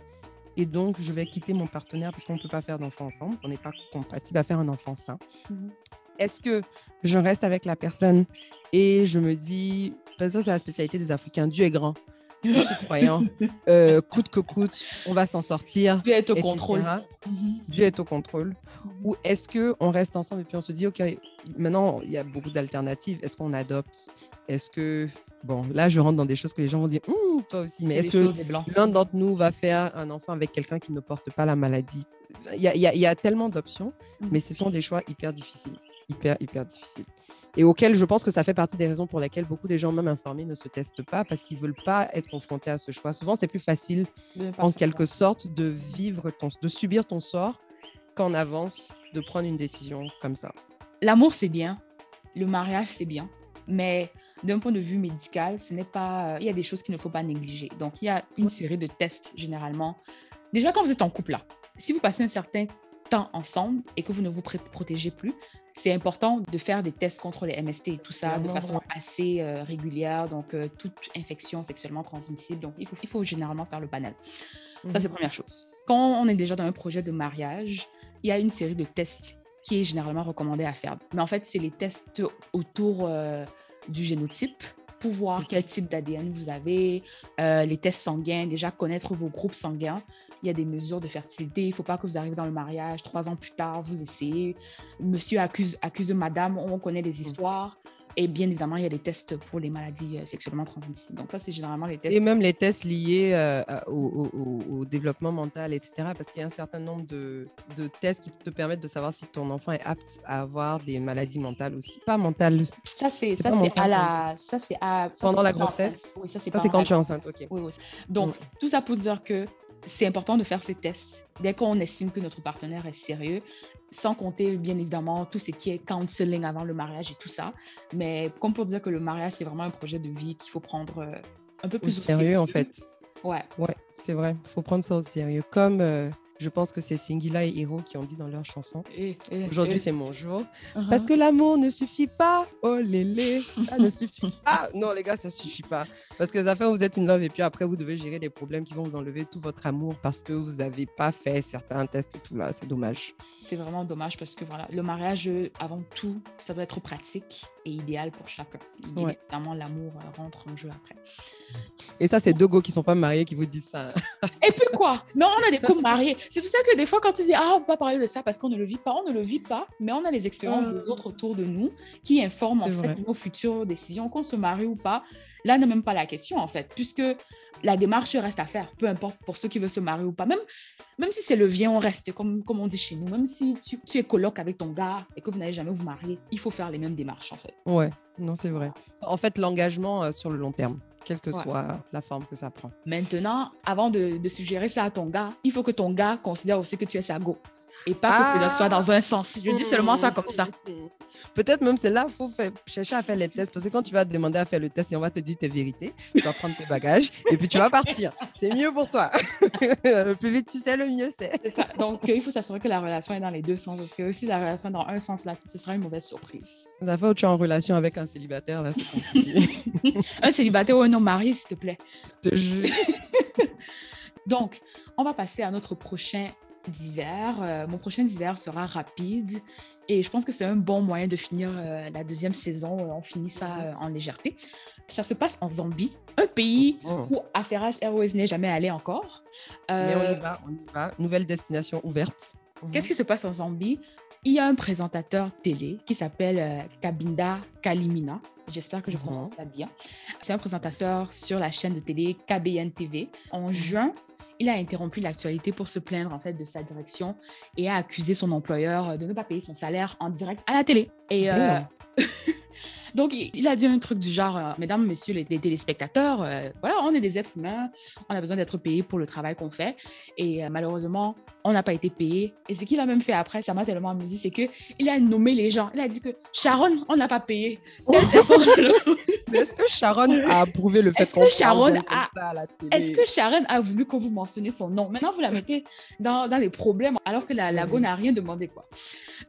Et donc, je vais quitter mon partenaire parce qu'on ne peut pas faire d'enfant ensemble, on n'est pas compatible à faire un enfant sain. Mhm. Est-ce que je reste avec la personne et je me dis, ça c'est la spécialité des Africains, Dieu est grand. Je suis croyant. Euh, coûte que coûte, on va s'en sortir. Dieu est au contrôle. Mhm. Dieu est au contrôle. Ou est-ce qu'on reste ensemble et puis on se dit, OK, maintenant, il y a beaucoup d'alternatives. Est-ce qu'on adopte? Est-ce que. Bon, là, je rentre dans des choses que les gens vont dire, hum, toi aussi, mais est-ce que l'un d'entre nous va faire un enfant avec quelqu'un qui ne porte pas la maladie Il y a, y a, tellement d'options, mhm. mais ce sont des choix hyper difficiles. Hyper, hyper difficiles et auquel je pense que ça fait partie des raisons pour lesquelles beaucoup des gens, même informés, ne se testent pas parce qu'ils ne veulent pas être confrontés à ce choix. Souvent, c'est plus facile, en quelque sorte, de vivre, ton, de subir ton sort qu'en avance de prendre une décision comme ça. L'amour, c'est bien. Le mariage, c'est bien. Mais d'un point de vue médical, ce n'est pas. Il y a des choses qu'il ne faut pas négliger. Donc, il y a une série de tests généralement. Déjà, quand vous êtes en couple là, si vous passez un certain temps ensemble et que vous ne vous protégez plus, c'est important de faire des tests contre les MST et tout ça de façon assez euh, régulière. Donc, euh, toute infection sexuellement transmissible. Donc, il faut, il faut généralement faire le panel. Ça, c'est la mhm. première chose. Quand on est déjà dans un projet de mariage, il y a une série de tests qui est généralement recommandé à faire. Mais en fait, c'est les tests autour euh, du génotype pour voir quel type d'ADN vous avez, les tests sanguins, déjà connaître vos groupes sanguins il y a des mesures de fertilité. Il ne faut pas que vous arriviez dans le mariage, trois ans plus tard, vous essayez. Monsieur accuse, accuse madame, on connaît des mm. histoires. Et bien évidemment, il y a des tests pour les maladies euh, sexuellement transmissibles. Donc ça, c'est généralement les tests. Et même les tests liés euh, au, développement mental, etc. Parce qu'il y a un certain nombre de, de, tests qui te permettent de savoir si ton enfant est apte à avoir des maladies mentales aussi. Pas mentales. Ça, c'est ça, c'est à la... Ça, c'est à... Pendant la grossesse Oui, ça, c'est quand tu es enceinte, OK. Oui, oui. Donc, mm. tout ça pour dire que c'est important de faire ces tests dès qu'on estime que notre partenaire est sérieux, sans compter bien évidemment tout ce qui est counseling avant le mariage et tout ça. Mais comme pour dire que le mariage, c'est vraiment un projet de vie qu'il faut prendre euh, un peu plus au sérieux, en fait. Ouais. Ouais, c'est vrai. Il faut prendre ça au sérieux. Comme euh, je pense que c'est Singila et Hiro qui ont dit dans leur chanson. Aujourd'hui, c'est mon jour. Uh-huh. Parce que l'amour ne suffit pas. Oh lélé, ça ne suffit [LAUGHS] pas. Non, les gars, ça suffit pas. Parce que ça fait vous êtes in love et puis après, vous devez gérer des problèmes qui vont vous enlever tout votre amour parce que vous n'avez pas fait certains tests et tout là. C'est dommage. C'est vraiment dommage parce que voilà, le mariage, avant tout, ça doit être pratique et idéal pour chacun. Évidemment, l'amour euh, rentre en jeu après. Et ça, c'est deux go qui sont pas mariés qui vous disent ça. et puis quoi? Non, on a des couples mariés. C'est pour ça que des fois, quand tu dis ah, on peut pas parler de ça parce qu'on ne le vit pas, on ne le vit pas, mais on a les expériences des autres autour de nous qui informent en fait nos futures décisions, qu'on se marie ou pas. Là, n'est même pas la question en fait, puisque la démarche reste à faire, peu importe pour ceux qui veulent se marier ou pas. Même, même si c'est le vient, on reste, comme, comme on dit chez nous. Même si tu, tu es coloc avec ton gars et que vous n'allez jamais vous marier, il faut faire les mêmes démarches en fait. Ouais, non, c'est vrai. En fait, l'engagement euh, sur le long terme quelle que soit la forme que ça prend. Maintenant, avant de, de, suggérer ça à ton gars, il faut que ton gars considère aussi que tu es sa go et pas que ce soit dans un sens. Je dis seulement ça comme ça. Peut-être même c'est là qu'il faut chercher à faire les tests parce que quand tu vas te demander à faire le test et on va te dire tes vérités, tu vas prendre tes bagages et puis tu vas partir. C'est mieux pour toi. [LAUGHS] le plus vite tu sais, le mieux c'est. Donc il faut s'assurer que la relation est dans les deux sens parce que si la relation est dans un sens là, ce sera une mauvaise surprise. La fois où tu es en relation avec un célibataire là, c'est compliqué. [LAUGHS] un célibataire ou un homme marié, s'il te plaît. Te jure. [LAUGHS] Donc, on va passer à notre prochain d'hiver. Euh, mon prochain hiver sera rapide et je pense que c'est un bon moyen de finir euh, la deuxième saison. On finit ça euh, en légèreté. Ça se passe en Zambie, un pays oh. où Affairage Airways n'est jamais allé encore. Mais on y va, on y va. Nouvelle destination ouverte. Qu'est-ce qui se passe en Zambie? Il y a un présentateur télé qui s'appelle Kabinda Kalimina. J'espère que je prononce ça bien. C'est un présentateur sur la chaîne de télé KBN TV. En juin, il a interrompu l'actualité pour se plaindre en fait de sa direction et a accusé son employeur de ne pas payer son salaire en direct à la télé. Et euh, [LAUGHS] Donc, il a dit un truc du genre, euh, mesdames, messieurs les, téléspectateurs, euh, voilà, on est des êtres humains, on a besoin d'être payés pour le travail qu'on fait. Et euh, malheureusement, on n'a pas été payé. Et ce qu'il a même fait après, ça m'a tellement amusé, c'est qu'il a nommé les gens. Il a dit que Sharon, on n'a pas payé. [LAUGHS] Mais est-ce que Sharon a approuvé le fait qu'on Sharon a... ça à la télé? Est-ce que Sharon a voulu qu'on vous mentionne son nom? Maintenant, vous la mettez dans, dans les problèmes alors que la Lago n'a rien demandé, quoi.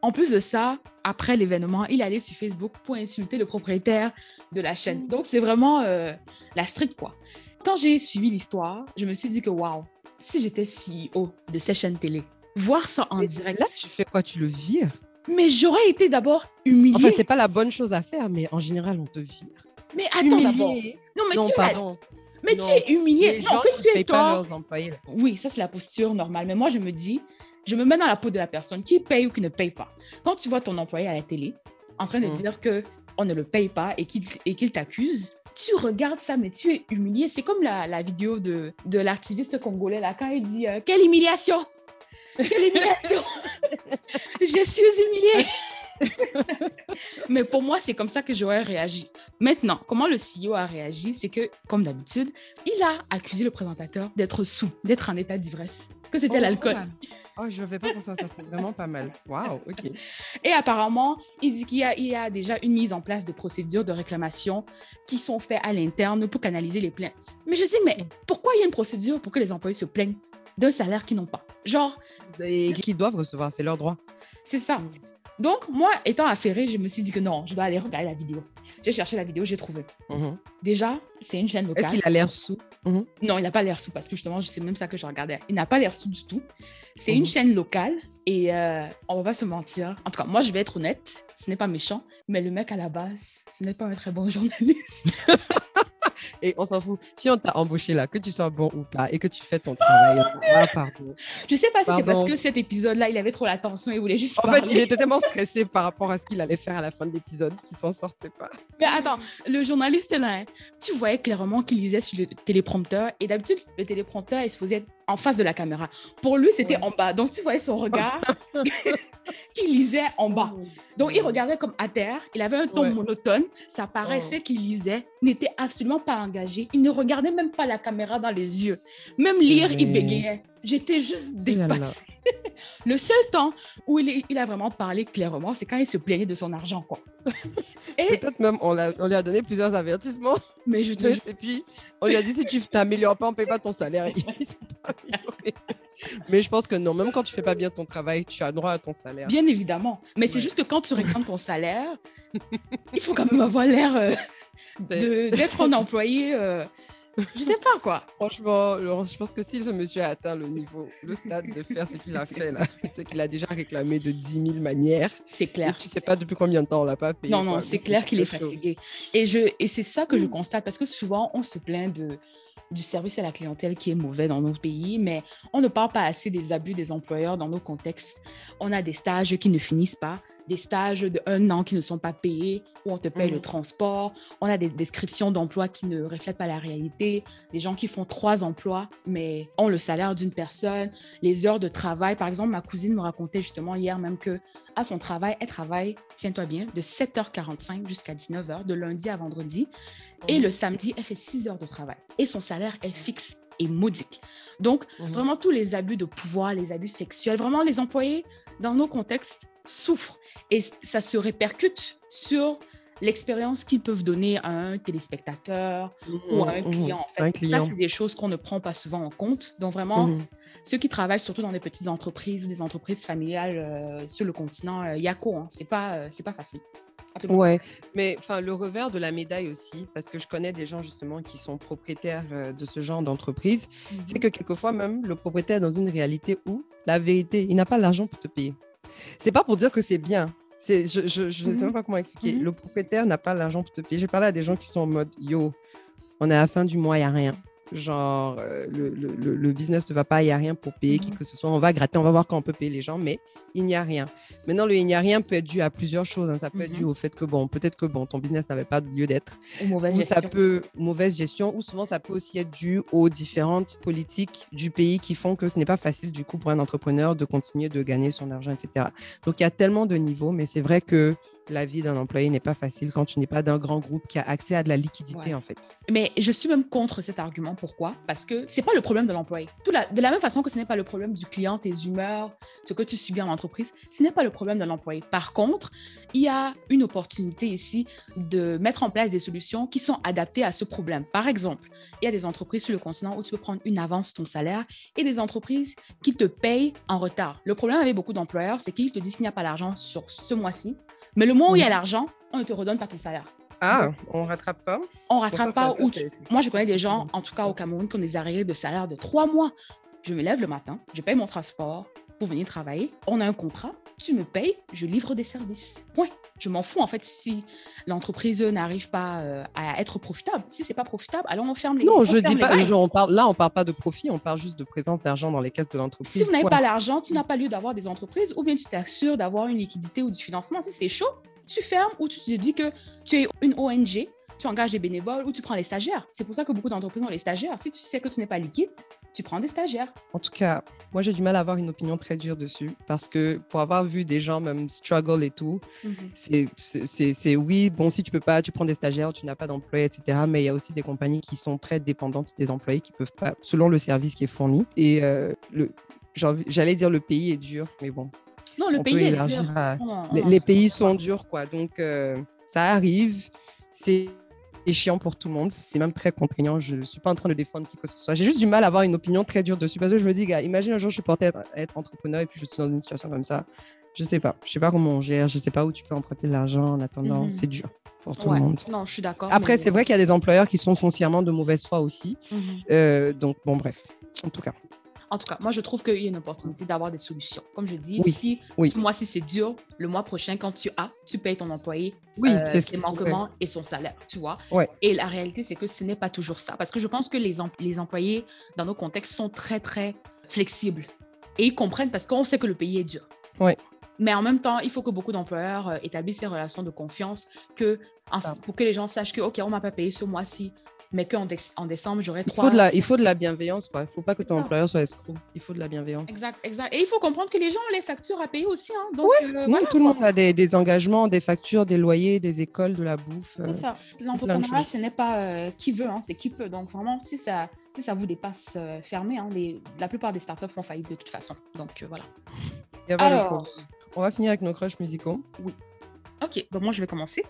En plus de ça, après l'événement, il allait sur Facebook pour insulter le propriétaire de la chaîne. Donc, c'est vraiment euh, la street, quoi. Quand j'ai suivi l'histoire, je me suis dit que, waouh, si j'étais CEO de cette chaîne télé, voir ça en direct. Là, tu fais quoi? Tu le vires? Mais j'aurais été d'abord humiliée. Enfin, c'est pas la bonne chose à faire, mais en général, on te vire. Mais attends d'abord. Non, mais tu pardon. Mais tu es humilié. Les gens que tu es pas leurs employés. Oui, ça c'est la posture normale. Mais moi, je me dis, je me mets dans la peau de la personne qui paye ou qui ne paye pas. Quand tu vois ton employé à la télé en train de mm. dire que on ne le paye pas et qu'il t'accuse, tu regardes ça, mais tu es humilié. C'est comme la, vidéo de, de l'artiviste congolais, là, quand il dit euh, Quelle humiliation Quelle humiliation [LAUGHS] Je suis humilié [LAUGHS] Mais pour moi, c'est comme ça que j'aurais réagi. Maintenant, comment le CEO a réagi, c'est que, comme d'habitude, il a accusé le présentateur d'être sous, d'être en état d'ivresse, que c'était oh, l'alcool. Oh, je ne fais pas pour ça, ça c'est vraiment pas mal. Waouh, ok. Et apparemment, il dit qu'il y, y, a déjà une mise en place de procédures de réclamation qui sont faites à l'interne pour canaliser les plaintes. Mais je dis, mais pourquoi il y a une procédure pour que les employés se plaignent d'un salaire qu'ils n'ont pas? Genre. Et qu'ils doivent recevoir, c'est leur droit. C'est ça. Donc, moi, étant affairée, je me suis dit que non, je dois aller regarder la vidéo. J'ai cherché la vidéo, j'ai trouvé. Mhm. Déjà, c'est une chaîne locale. Est-ce qu'il a l'air sous? Mhm. Non, il n'a pas l'air sous parce que justement, c'est même ça que je regardais. Il n'a pas l'air sous du tout. C'est une mhm. chaîne locale et euh, on va pas se mentir. En tout cas, moi, je vais être honnête, ce n'est pas méchant, mais le mec à la base, ce n'est pas un très bon [LAUGHS] journaliste. Et on s'en fout. Si on t'a embauché là, que tu sois bon ou pas, et que tu fais ton travail, ah, pardon. Je sais pas si c'est parce que cet épisode-là, il avait trop l'attention et voulait juste. En fait, il était tellement stressé par rapport à ce qu'il allait faire à la fin de l'épisode qu'il s'en sortait pas. Mais attends, le journaliste là, hein, tu voyais clairement qu'il lisait sur le téléprompteur. Et d'habitude, le téléprompteur est supposé être en face de la caméra. Pour lui, c'était en bas. Donc, tu voyais son regard [LAUGHS] [LAUGHS] qui lisait en bas. Oh Donc, il regardait comme à terre. Il avait un ton monotone. Ça paraissait oh. qu'il lisait, n'était absolument pas engagé. Il ne regardait même pas la caméra dans les yeux. Même lire, il bégayait. J'étais juste dépassée. [LAUGHS] Le seul temps où il, il, a vraiment parlé clairement, c'est quand il se plaignait de son argent, quoi. Et... Peut-être même on, on, lui a donné plusieurs avertissements. Mais je te... Et puis, on lui a dit, si tu t'améliores pas, on ne paye pas ton salaire. [LAUGHS] Mais je pense que non, même quand tu fais pas bien ton travail, tu as droit à ton salaire. Bien évidemment. Mais c'est juste que quand tu réclames ton salaire, il faut quand même avoir l'air euh, d'être un employé euh, je sais pas quoi. Franchement, je pense que si ce monsieur a atteint le niveau, le stade de faire ce qu'il a fait là, [LAUGHS] c'est qu'il a déjà réclamé de 10 000 manières. C'est clair. Et tu sais pas depuis combien de temps on l'a pas payé. Non, non, c'est clair qu'il est fatigué. Et, je, et c'est ça que je constate parce que souvent on se plaint de, du service à la clientèle qui est mauvais dans nos pays, mais on ne parle pas assez des abus des employeurs dans nos contextes. On a des stages qui ne finissent pas des stages de un an qui ne sont pas payés, où on te paye le mhm. transport. On a des descriptions d'emplois qui ne reflètent pas la réalité. Des gens qui font trois emplois, mais ont le salaire d'une personne. Les heures de travail, par exemple, ma cousine me racontait justement hier même que à son travail, elle travaille, tiens-toi bien, de 7h45 jusqu'à 19h, de lundi à vendredi. Et mhm. le samedi, elle fait 6 heures de travail. Et son salaire est fixe et modique. Donc, mhm. vraiment, tous les abus de pouvoir, les abus sexuels, vraiment, les employés, dans nos contextes, souffrent. Et ça se répercute sur l'expérience qu'ils peuvent donner à un téléspectateur ou à un mmh, mmh, client. En fait. Ça, c'est des choses qu'on ne prend pas souvent en compte. Donc, vraiment, mmh. ceux qui travaillent surtout dans des petites entreprises ou des entreprises familiales euh, sur le continent, euh, Yako, hein, c'est pas, euh, c'est pas facile. Ouais, mais enfin le revers de la médaille aussi, parce que je connais des gens justement qui sont propriétaires de ce genre d'entreprise, c'est que quelquefois même le propriétaire est dans une réalité où la vérité, il n'a pas l'argent pour te payer. C'est pas pour dire que c'est bien. Je, je, ne sais mhm. même pas comment expliquer. Mhm. Le propriétaire n'a pas l'argent pour te payer. J'ai parlé à des gens qui sont en mode Yo, on est à la fin du mois, il n'y a rien. Genre, euh, le, le, le, business ne va pas, il n'y a rien pour payer qui mhm. que ce soit. On va gratter, on va voir quand on peut payer les gens, mais il n'y a rien. Maintenant, le il n'y a rien peut être dû à plusieurs choses. Hein. Ça peut être dû mhm. au fait que, bon, peut-être que bon, ton business n'avait pas de lieu d'être. Ou mauvaise Ça peut, mauvaise gestion, ou souvent ça peut aussi être dû aux différentes politiques du pays qui font que ce n'est pas facile, du coup, pour un entrepreneur de continuer de gagner son argent, etc. Donc, il y a tellement de niveaux, mais c'est vrai que la vie d'un employé n'est pas facile quand tu n'es pas d'un grand groupe qui a accès à de la liquidité, en fait. Mais je suis même contre cet argument. Pourquoi? Parce que c'est pas le problème de l'employé. de la même façon que ce n'est pas le problème du client, tes humeurs, ce que tu subis en entreprise, ce n'est pas le problème de l'employé. Par contre, il y a une opportunité ici de mettre en place des solutions qui sont adaptées à ce problème. Par exemple, il y a des entreprises sur le continent où tu peux prendre une avance ton salaire et des entreprises qui te payent en retard. Le problème avec beaucoup d'employeurs, c'est qu'ils te disent qu'il n'y a pas d'argent sur ce mois-ci mais le moment où il y a l'argent, on ne te redonne pas ton salaire. Ah, on rattrape pas On rattrape pas. Moi, je connais des gens, en tout cas au Cameroun, qui ont des arrêts de salaire de trois mois. Je me lève le matin, je paye mon transport pour venir travailler. On a un contrat, tu me payes, je livre des services. Point. Je m'en fous en fait si l'entreprise n'arrive pas euh, à être profitable. Si c'est pas profitable, alors on ferme les. Non, je dis pas. on parle, là, on parle pas de profit, on parle juste de présence d'argent dans les caisses de l'entreprise. Si vous n'avez pas l'argent, tu n'as pas lieu d'avoir des entreprises, ou bien tu t'assures d'avoir une liquidité ou du financement. Si c'est chaud, tu fermes ou tu te dis que tu es une ONG, tu engages des bénévoles ou tu prends les stagiaires. C'est pour ça que beaucoup d'entreprises ont les stagiaires. Si tu sais que tu n'es pas liquide, tu prends des stagiaires. En tout cas, moi j'ai du mal à avoir une opinion très dure dessus parce que pour avoir vu des gens même struggle et tout, mhm. c'est oui, bon, si tu peux pas, tu prends des stagiaires, tu n'as pas d'employés, etc. Mais il y a aussi des compagnies qui sont très dépendantes des employés qui peuvent pas, selon le service qui est fourni. Et euh, le, j'allais dire le pays est dur, mais bon. Non, le pays est dur. les, pays sont durs, quoi. Donc, euh, ça arrive. C'est chiant pour tout le monde. C'est même très contraignant. Je ne suis pas en train de défendre qui que ce soit. J'ai juste du mal à avoir une opinion très dure dessus parce que je me dis, gars, imagine un jour je suis porté à être, entrepreneur et puis je suis dans une situation comme ça. Je sais pas. Je sais pas comment on gère. Je sais pas où tu peux emprunter de l'argent en attendant. Mhm. C'est dur pour tout le monde. Non, je suis d'accord. Après, c'est vrai qu'il y a des employeurs qui sont foncièrement de mauvaise foi aussi. Mhm. Euh, donc, bon, bref. En tout cas. En tout cas, moi, je trouve qu'il y a une opportunité d'avoir des solutions. Comme je dis, si ce mois-ci c'est dur, le mois prochain, quand tu as, tu payes ton employé oui, euh, ce ses manquements et son salaire, tu vois. Ouais. Et la réalité, c'est que ce n'est pas toujours ça. Parce que je pense que les, les employés, dans nos contextes, sont très, très flexibles. Et ils comprennent parce qu'on sait que le pays est dur. Ouais. Mais en même temps, il faut que beaucoup d'employeurs euh, établissent ces relations de confiance que, pour que les gens sachent que, OK, on m'a pas payé ce mois-ci, mais qu'en en décembre, j'aurai trois. Il faut, de la, il faut de la bienveillance, quoi. Il ne faut pas que ton employeur soit escroc. Il faut de la bienveillance. Exact, exact. Et il faut comprendre que les gens ont les factures à payer aussi. Hein. Donc, oui, euh, tout le monde a des, des, engagements, des factures, des loyers, des écoles, de la bouffe. C'est euh, ça. L'entrepreneuriat, ce n'est pas euh, qui veut, hein, c'est qui peut. Donc, vraiment, si ça, si ça vous dépasse, fermé. Hein, les, la plupart des startups font faillite de toute façon. Donc, voilà. Alors, on va finir avec nos crushs musicaux. Oui. Ok, donc moi je vais commencer.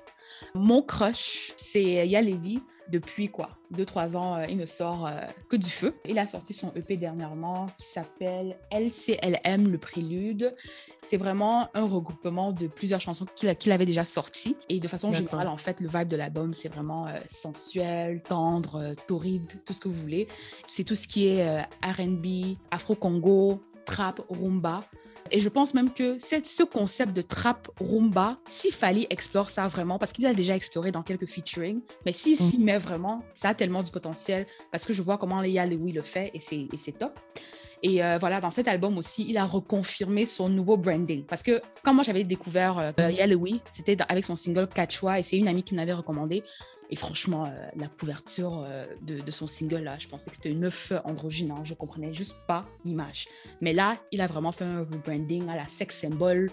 Mon crush, c'est Yalevi depuis quoi Deux, trois ans, euh, il ne sort euh, que du feu. Il a sorti son EP dernièrement qui s'appelle LCLM, le prélude. C'est vraiment un regroupement de plusieurs chansons qu'il avait déjà sorties. Et de façon générale, en fait, le vibe de l'album, c'est vraiment euh, sensuel, tendre, torride, tout ce que vous voulez. C'est tout ce qui est RB, Afro-Congo, trap, rumba. Et je pense même que ce concept de trap rumba, s'il fallait explore ça vraiment, parce qu'il a déjà exploré dans quelques featuring, mais s'il s'y mm. met vraiment, ça a tellement du potentiel, parce que je vois comment Léa Louis le fait et c'est top. Et euh, voilà, dans cet album aussi, il a reconfirmé son nouveau branding. Parce que quand moi j'avais découvert euh, Léa Louis, c'était avec son single Catchwa et c'est une amie qui me l'avait recommandé. Et franchement, euh, la couverture euh, de, son single, là, je pensais que c'était une œuf androgyne. Hein. Je comprenais juste pas l'image. Mais là, il a vraiment fait un rebranding à la sex symbol.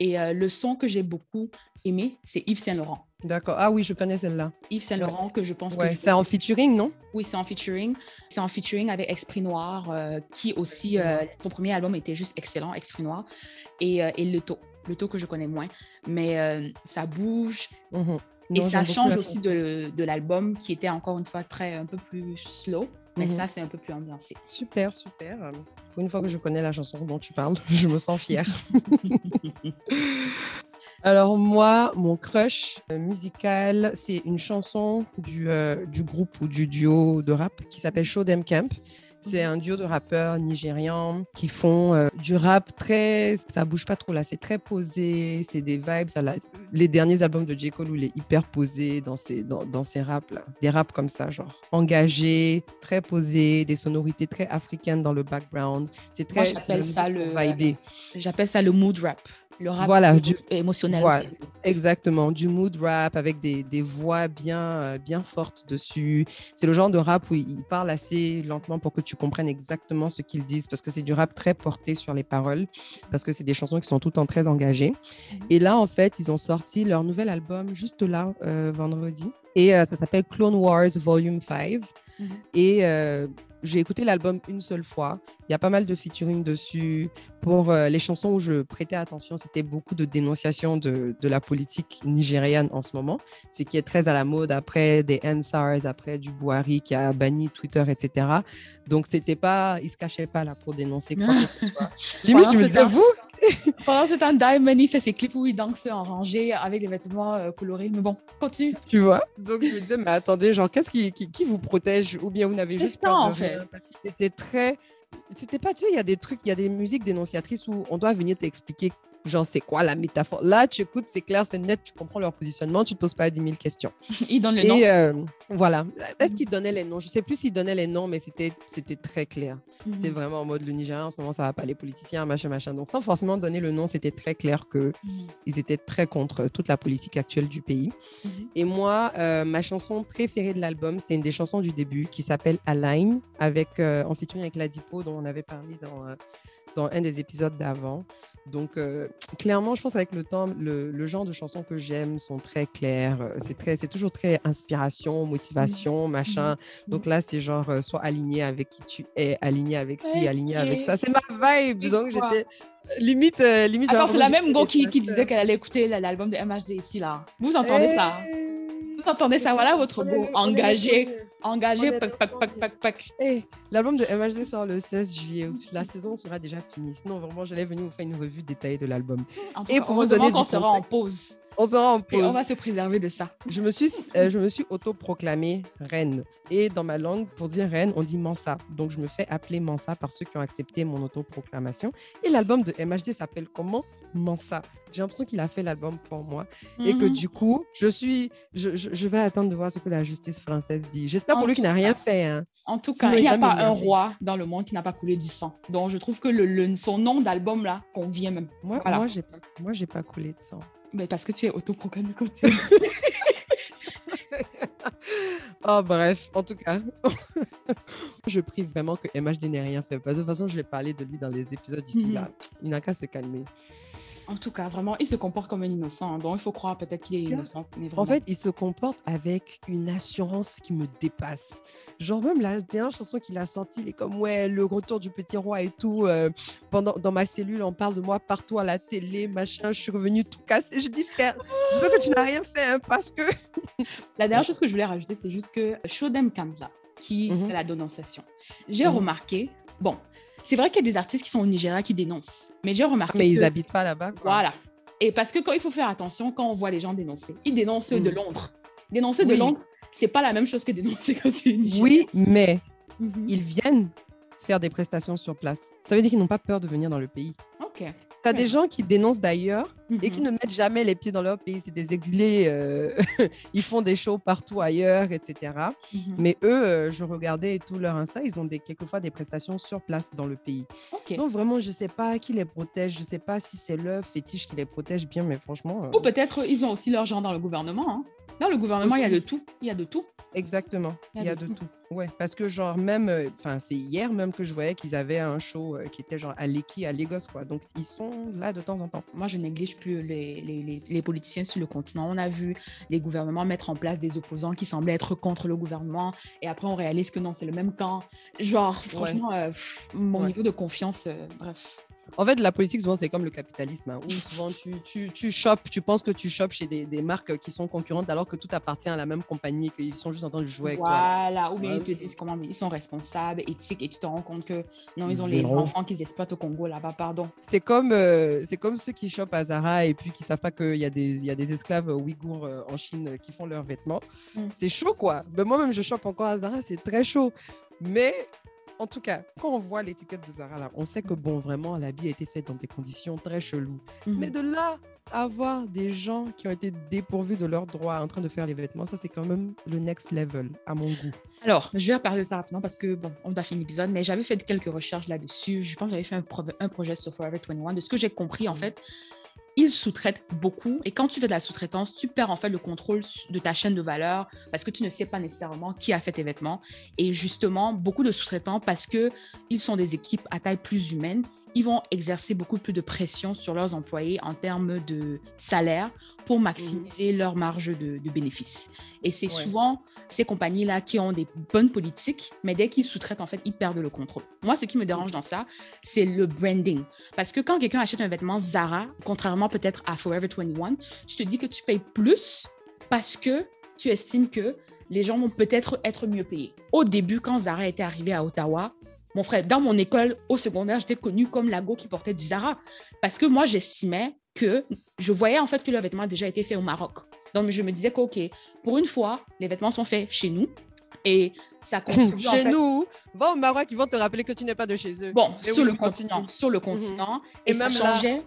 Et euh, le son que j'ai beaucoup aimé, c'est Yves Saint Laurent. D'accord. Ah oui, je connais celle-là. Yves Saint Laurent, que je pense ouais, que. C'est en featuring, non? Oui, c'est en featuring. C'est en featuring avec Esprit Noir, qui aussi, son premier album était juste excellent, Esprit Noir. Et, et Le Taux. Le Taux que je connais moins. Mais ça bouge. Mhm et ça change aussi de, de l'album qui était encore une fois très un peu plus slow. Mais mhm. ça, c'est un peu plus ambiancé. Super, super. Pour une fois que je connais la chanson dont tu parles, [LAUGHS] je me sens fière. [LAUGHS] Alors moi, mon crush musical, c'est une chanson du, euh, du groupe ou du duo de rap qui s'appelle Show Them Camp. C'est un duo de rappeurs nigérians qui font euh, du rap très. Ça bouge pas trop là, c'est très posé, c'est des vibes. Ça, les derniers albums de J. Cole où il est hyper posé dans ses, dans, dans ses raps là. Des raps comme ça, genre engagés, très posés, des sonorités très africaines dans le background. C'est très. j'appelle ça le. J'appelle ça le mood rap. Le rap voilà, du, émotionnel. exactement, du mood rap avec des, des voix bien, euh, bien fortes dessus. C'est le genre de rap où ils parlent assez lentement pour que tu comprennes exactement ce qu'ils disent, parce que c'est du rap très porté sur les paroles, parce que c'est des chansons qui sont tout le temps très engagées. Mhm. Et là, en fait, ils ont sorti leur nouvel album juste là, euh, vendredi, et euh, ça s'appelle Clone Wars Volume 5. Mhm. Et j'ai écouté l'album une seule fois. Il y a pas mal de featuring dessus. Pour euh, les chansons où je prêtais attention, c'était beaucoup de dénonciations de, de, la politique nigériane en ce moment, ce qui est très à la mode après des NSARS, après du Buhari qui a banni Twitter, etc. Donc, c'était pas, il se cachait pas là pour dénoncer quoi que ce [LAUGHS] soit. Limite, je me disais, vous? [LAUGHS] Pendant ce temps, Diamond, il fait ses clips où il danse en rangée avec des vêtements euh, colorés. Mais bon, continue. Tu vois? Donc, je me disais, mais attendez, genre, qu'est-ce qui, qui, vous protège? Ou bien vous n'avez juste ça, en fait. C'était très c'était pas, tu sais, il y a des trucs, il y a des musiques dénonciatrices où on doit venir t'expliquer genre c'est quoi la métaphore? Là, tu écoutes, c'est clair, c'est net, tu comprends leur positionnement, tu te poses pas 10 000 questions. [LAUGHS] Ils donnent les noms. Euh, voilà. Est-ce qu'ils donnaient les noms? Je sais plus s'ils donnaient les noms, mais c'était très clair. C'était mhm. vraiment en mode le Nigeria en ce moment, ça va pas les politiciens, machin, machin. Donc sans forcément donner le nom, c'était très clair que mhm. ils étaient très contre toute la politique actuelle du pays. Mhm. Et moi, euh, ma chanson préférée de l'album, c'était une des chansons du début qui s'appelle Align, avec euh, en featuring avec Ladipo, dont on avait parlé dans dans un des épisodes d'avant. Donc, euh, clairement, je pense avec le temps, le, genre de chansons que j'aime sont très claires. Euh, c'est très, c'est toujours très inspiration, motivation, machin. Mmh. Donc là, c'est genre euh, soit aligné avec qui tu es, aligné avec ci, aligné avec ça. C'est ma vibe. Donc j'étais limite, limite. Attends, c'est la même Go qui, qui, disait qu'elle allait écouter l'album de MHD ici là. Vous entendez ça? Vous entendez ça? Voilà votre Go engagé. Engagé, pac, pac, pac, pac, pac. Hey, L'album de MHD sort le 16 juillet. La saison sera déjà finie. Sinon, vraiment, j'allais venir vous faire une revue détaillée de l'album. Et pour vous donner qu'on sera en pause. On sera en pause. on va se préserver de ça. Je me suis, euh, je me suis auto-proclamée reine. Et dans ma langue, pour dire reine, on dit Mansa. Donc, je me fais appeler Mansa par ceux qui ont accepté mon auto-proclamation. Et l'album de MHD s'appelle comment? Mansa. J'ai l'impression qu'il a fait l'album pour moi. Et que mhm. du coup, je suis, je, je, vais attendre de voir ce que la justice française dit. J'espère pour lui qu'il n'a rien fait. Hein. En tout cas, il n'y a pas un roi dans le monde qui n'a pas coulé du sang. Donc, je trouve que le, son nom d'album, là, convient même. Moi, moi j'ai pas, moi, j'ai pas coulé de sang. Mais parce que tu es autoproclamé comme tu es. [LAUGHS] [LAUGHS] oh, bref, en tout cas, [LAUGHS] je prie vraiment que MHD n'ait rien fait. Parce que de toute façon, je l'ai parlé de lui dans les épisodes ici. Là. Mhm. Il n'a qu'à se calmer. En tout cas, vraiment, il se comporte comme un innocent. Donc, il faut croire peut-être qu'il est innocent. En fait, il se comporte avec une assurance qui me dépasse. Genre, même la dernière chanson qu'il a sortie, il est comme, ouais, le retour du petit roi et tout. Euh, pendant, dans ma cellule, on parle de moi partout à la télé, machin. Je suis revenue tout cassé. Je dis, frère, j'espère que tu n'as rien fait, hein, parce que. [LAUGHS] la dernière chose que je voulais rajouter, c'est juste que Shodem Kamla, qui mhm. fait la dénonciation, j'ai mhm. remarqué, bon, c'est vrai qu'il y a des artistes qui sont au Nigeria qui dénoncent, mais j'ai remarqué. Mais ils habitent pas là-bas. Voilà. Et parce que quand il faut faire attention, quand on voit les gens dénoncer, ils dénoncent de mm. Londres. Dénoncer de Londres, c'est pas la même chose que dénoncer quand c'est Nigeria. Oui, mais mhm. ils viennent faire des prestations sur place. Ça veut dire qu'ils n'ont pas peur de venir dans le pays. Ok. Tu as des gens qui dénoncent d'ailleurs et qui mhm. ne mettent jamais les pieds dans leur pays. C'est des exilés, euh, [LAUGHS] ils font des shows partout ailleurs, etc. Mhm. Mais eux, euh, je regardais tout leur Insta, ils ont des, quelquefois des prestations sur place dans le pays. Donc vraiment, je ne sais pas qui les protège, je ne sais pas si c'est leur fétiche qui les protège bien, mais franchement... Ou peut-être ils ont aussi leur genre dans le gouvernement. Hein. Dans le gouvernement, il y a de tout. Il y a de tout. Exactement. Il y a, de, tout. Ouais, parce que genre même, euh, enfin c'est hier même que je voyais qu'ils avaient un show euh, qui était genre à Leki, à Lagos quoi. Donc ils sont là de temps en temps. Moi je néglige plus les, les, les, politiciens sur le continent. On a vu les gouvernements mettre en place des opposants qui semblaient être contre le gouvernement et après on réalise que non c'est le même camp. Genre franchement euh, mon niveau de confiance, bref. En fait, la politique, souvent, c'est comme le capitalisme, hein, où souvent tu, tu, tu chopes, tu penses que tu chopes chez des, des, marques qui sont concurrentes alors que tout appartient à la même compagnie et qu'ils sont juste en train de jouer avec voilà. Voilà, ou bien ils te disent comment ils sont responsables, éthiques, et tu te rends compte que non, ils ont les enfants qu'ils exploitent au Congo là-bas, pardon. C'est comme, euh, c'est comme ceux qui chopent à Zara et puis qui savent pas qu'il y, a des, y a des esclaves ouïghours euh, en Chine qui font leurs vêtements. Mm. C'est chaud, quoi. Ben, moi-même, je chope encore à Zara, c'est très chaud. Mais en tout cas, quand on voit l'étiquette de Zara là, on sait que bon, vraiment, l'habit a été fait dans des conditions très cheloues. Mhm. Mais de là avoir des gens qui ont été dépourvus de leurs droits en train de faire les vêtements, ça c'est quand même le next level à mon goût. Alors, je vais parler de ça rapidement parce que bon, on va finir l'épisode, mais j'avais fait quelques recherches là-dessus. Je pense que j'avais fait un, un, projet sur Forever 21. De ce que j'ai compris, en fait, ils sous-traitent beaucoup. Et quand tu fais de la sous-traitance, tu perds en fait le contrôle de ta chaîne de valeur parce que tu ne sais pas nécessairement qui a fait tes vêtements. Et justement, beaucoup de sous-traitants, parce qu'ils sont des équipes à taille plus humaine, ils vont exercer beaucoup plus de pression sur leurs employés en termes de salaire pour maximiser mmh. leur marge de, bénéfice. Et c'est souvent ces compagnies-là qui ont des bonnes politiques, mais dès qu'ils sous-traitent, en fait, ils perdent le contrôle. Moi, ce qui me dérange dans ça, c'est le branding. Parce que quand quelqu'un achète un vêtement Zara, contrairement peut-être à Forever 21, tu te dis que tu payes plus parce que tu estimes que les gens vont peut-être être mieux payés. Au début, quand Zara était arrivé à Ottawa, mon frère, dans mon école au secondaire, j'étais connue comme la go qui portait du Zara. Parce que moi, j'estimais que je voyais en fait que le vêtement a déjà été fait au Maroc. Donc, je me disais que, OK, pour une fois, les vêtements sont faits chez nous. Et ça [LAUGHS] contribue. chez nous, va au Maroc, ils vont te rappeler que tu n'es pas de chez eux. Bon, sur le, continent, sur le continent. Et, même ça changeait.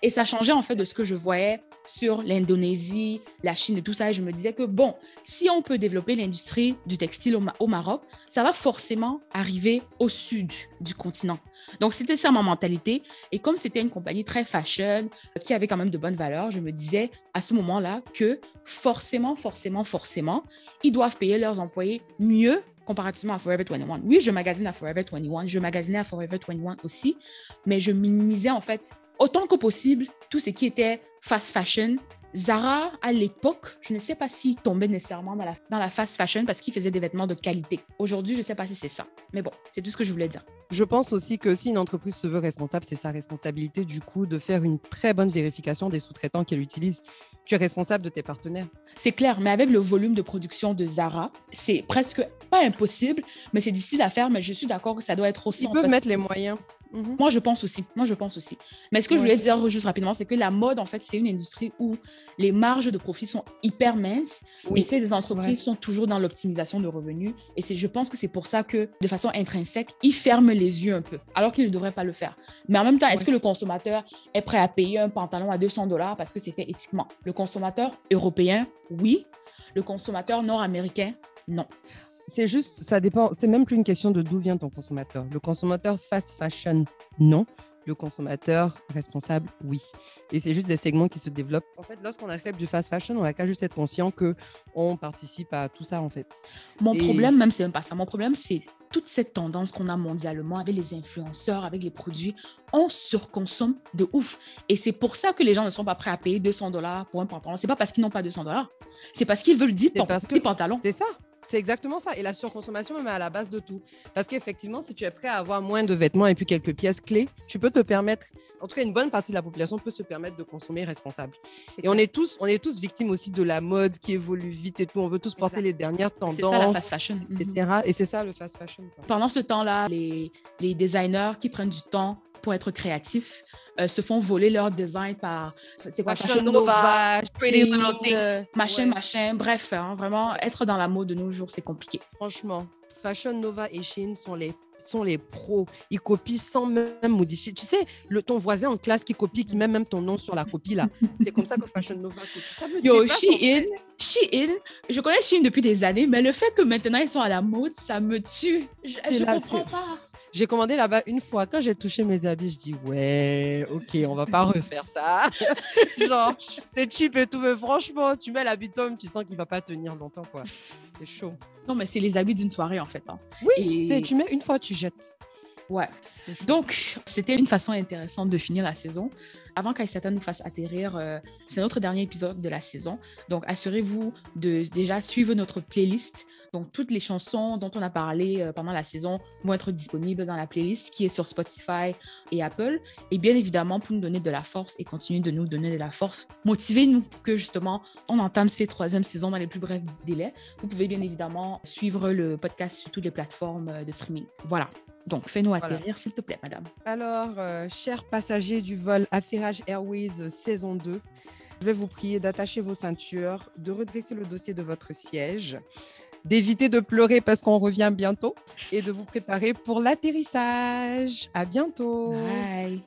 Et ça changeait en fait de ce que je voyais sur l'Indonésie, la Chine et tout ça. Et je me disais que, bon, si on peut développer l'industrie du textile au, Maroc, ça va forcément arriver au sud du continent. Donc, c'était ça ma mentalité. Et comme c'était une compagnie très fashion, qui avait quand même de bonnes valeurs, je me disais à ce moment-là que forcément, forcément, forcément, ils doivent payer leurs employés mieux comparativement à Forever 21. Oui, je magasine à Forever 21, je magasinais à Forever 21 aussi, mais je minimisais en fait autant que possible tout ce qui était fast fashion. Zara, à l'époque, je ne sais pas s'il tombait nécessairement dans la, dans la fast fashion parce qu'il faisait des vêtements de qualité. Aujourd'hui, je ne sais pas si c'est ça. Mais bon, c'est tout ce que je voulais dire. Je pense aussi que si une entreprise se veut responsable, c'est sa responsabilité du coup de faire une très bonne vérification des sous-traitants qu'elle utilise tu es responsable de tes partenaires. C'est clair, mais avec le volume de production de Zara, c'est presque pas impossible, mais c'est difficile à faire. Mais je suis d'accord que ça doit être aussi. Ils peuvent mettre les moyens. Mhm. Moi, je pense aussi. Moi, je pense aussi. Mais ce que je voulais dire juste rapidement, c'est que la mode, en fait, c'est une industrie où les marges de profit sont hyper minces oui, et les entreprises sont toujours dans l'optimisation de revenus. Et c'est, je pense que c'est pour ça que, de façon intrinsèque, ils ferment les yeux un peu, alors qu'ils ne devraient pas le faire. Mais en même temps, est-ce que le consommateur est prêt à payer un pantalon à 200 dollars parce que c'est fait éthiquement? Le consommateur européen, oui. Le consommateur nord-américain, non. C'est juste, ça dépend. C'est même plus une question de d'où vient ton consommateur. Le consommateur fast fashion, non. Le consommateur responsable, oui. Et c'est juste des segments qui se développent. En fait, lorsqu'on accepte du fast fashion, on n'a qu'à juste être conscient que on participe à tout ça, en fait. Mon problème, même, c'est même pas ça. Mon problème, c'est toute cette tendance qu'on a mondialement avec les influenceurs, avec les produits, on surconsomme de ouf. Et c'est pour ça que les gens ne sont pas prêts à payer 200 dollars pour un pantalon. C'est pas parce qu'ils n'ont pas 200 dollars. C'est parce qu'ils veulent 10 pantalons. C'est ça. C'est exactement ça. Et la surconsommation, même à la base de tout. Parce qu'effectivement, si tu es prêt à avoir moins de vêtements et puis quelques pièces clés, tu peux te permettre, en tout cas, une bonne partie de la population peut se permettre de consommer responsable. Et on est tous, on est tous victimes aussi de la mode qui évolue vite et tout. On veut tous porter les dernières tendances. C'est ça la fast fashion. Etc. Mhm. Et c'est ça le fast fashion. Pendant ce temps-là, les, les designers qui prennent du temps pour être créatifs euh, se font voler leur design par c'est quoi Fashion Nova, Pretty Little machin, machin. Bref, hein, vraiment, être dans la mode de nos jours, c'est compliqué. Franchement, Fashion Nova et Shein sont les sont les pros. Ils copient sans même modifier. Tu sais, le, ton voisin en classe qui copie, qui met même ton nom sur la copie là. [LAUGHS] C'est comme ça que Fashion Nova copie. Yo, Shein, Shein, je connais Shein depuis des années, mais le fait que maintenant ils sont à la mode, ça me tue. Je, je comprends pas. J'ai commandé là-bas une fois. Quand j'ai touché mes habits, je dis ouais, ok, on va pas refaire ça. [LAUGHS] Genre, c'est cheap et tout, mais franchement, tu mets l'habit Tom, tu sens qu'il va pas tenir longtemps, quoi. C'est chaud. Non, mais c'est les habits d'une soirée, en fait. Hein. Oui, tu mets une fois, tu jettes. Ouais. Donc, c'était une façon intéressante de finir la saison. Avant qu'Aïsata nous fasse atterrir, euh, c'est notre dernier épisode de la saison. Donc, assurez-vous de déjà suivre notre playlist donc, toutes les chansons dont on a parlé euh, pendant la saison vont être disponibles dans la playlist qui est sur Spotify et Apple. Et bien évidemment, pour nous donner de la force et continuer de nous donner de la force, motivez-nous pour que justement on entame ces troisième saisons dans les plus brefs délais. Vous pouvez bien évidemment suivre le podcast sur toutes les plateformes euh, de streaming. Voilà. Donc, fais-nous atterrir, s'il te plaît, madame. Alors, euh, chers passagers du vol Affairage Airways saison 2, je vais vous prier d'attacher vos ceintures, de redresser le dossier de votre siège, d'éviter de pleurer parce qu'on revient bientôt et de vous préparer pour l'atterrissage. À bientôt. Bye.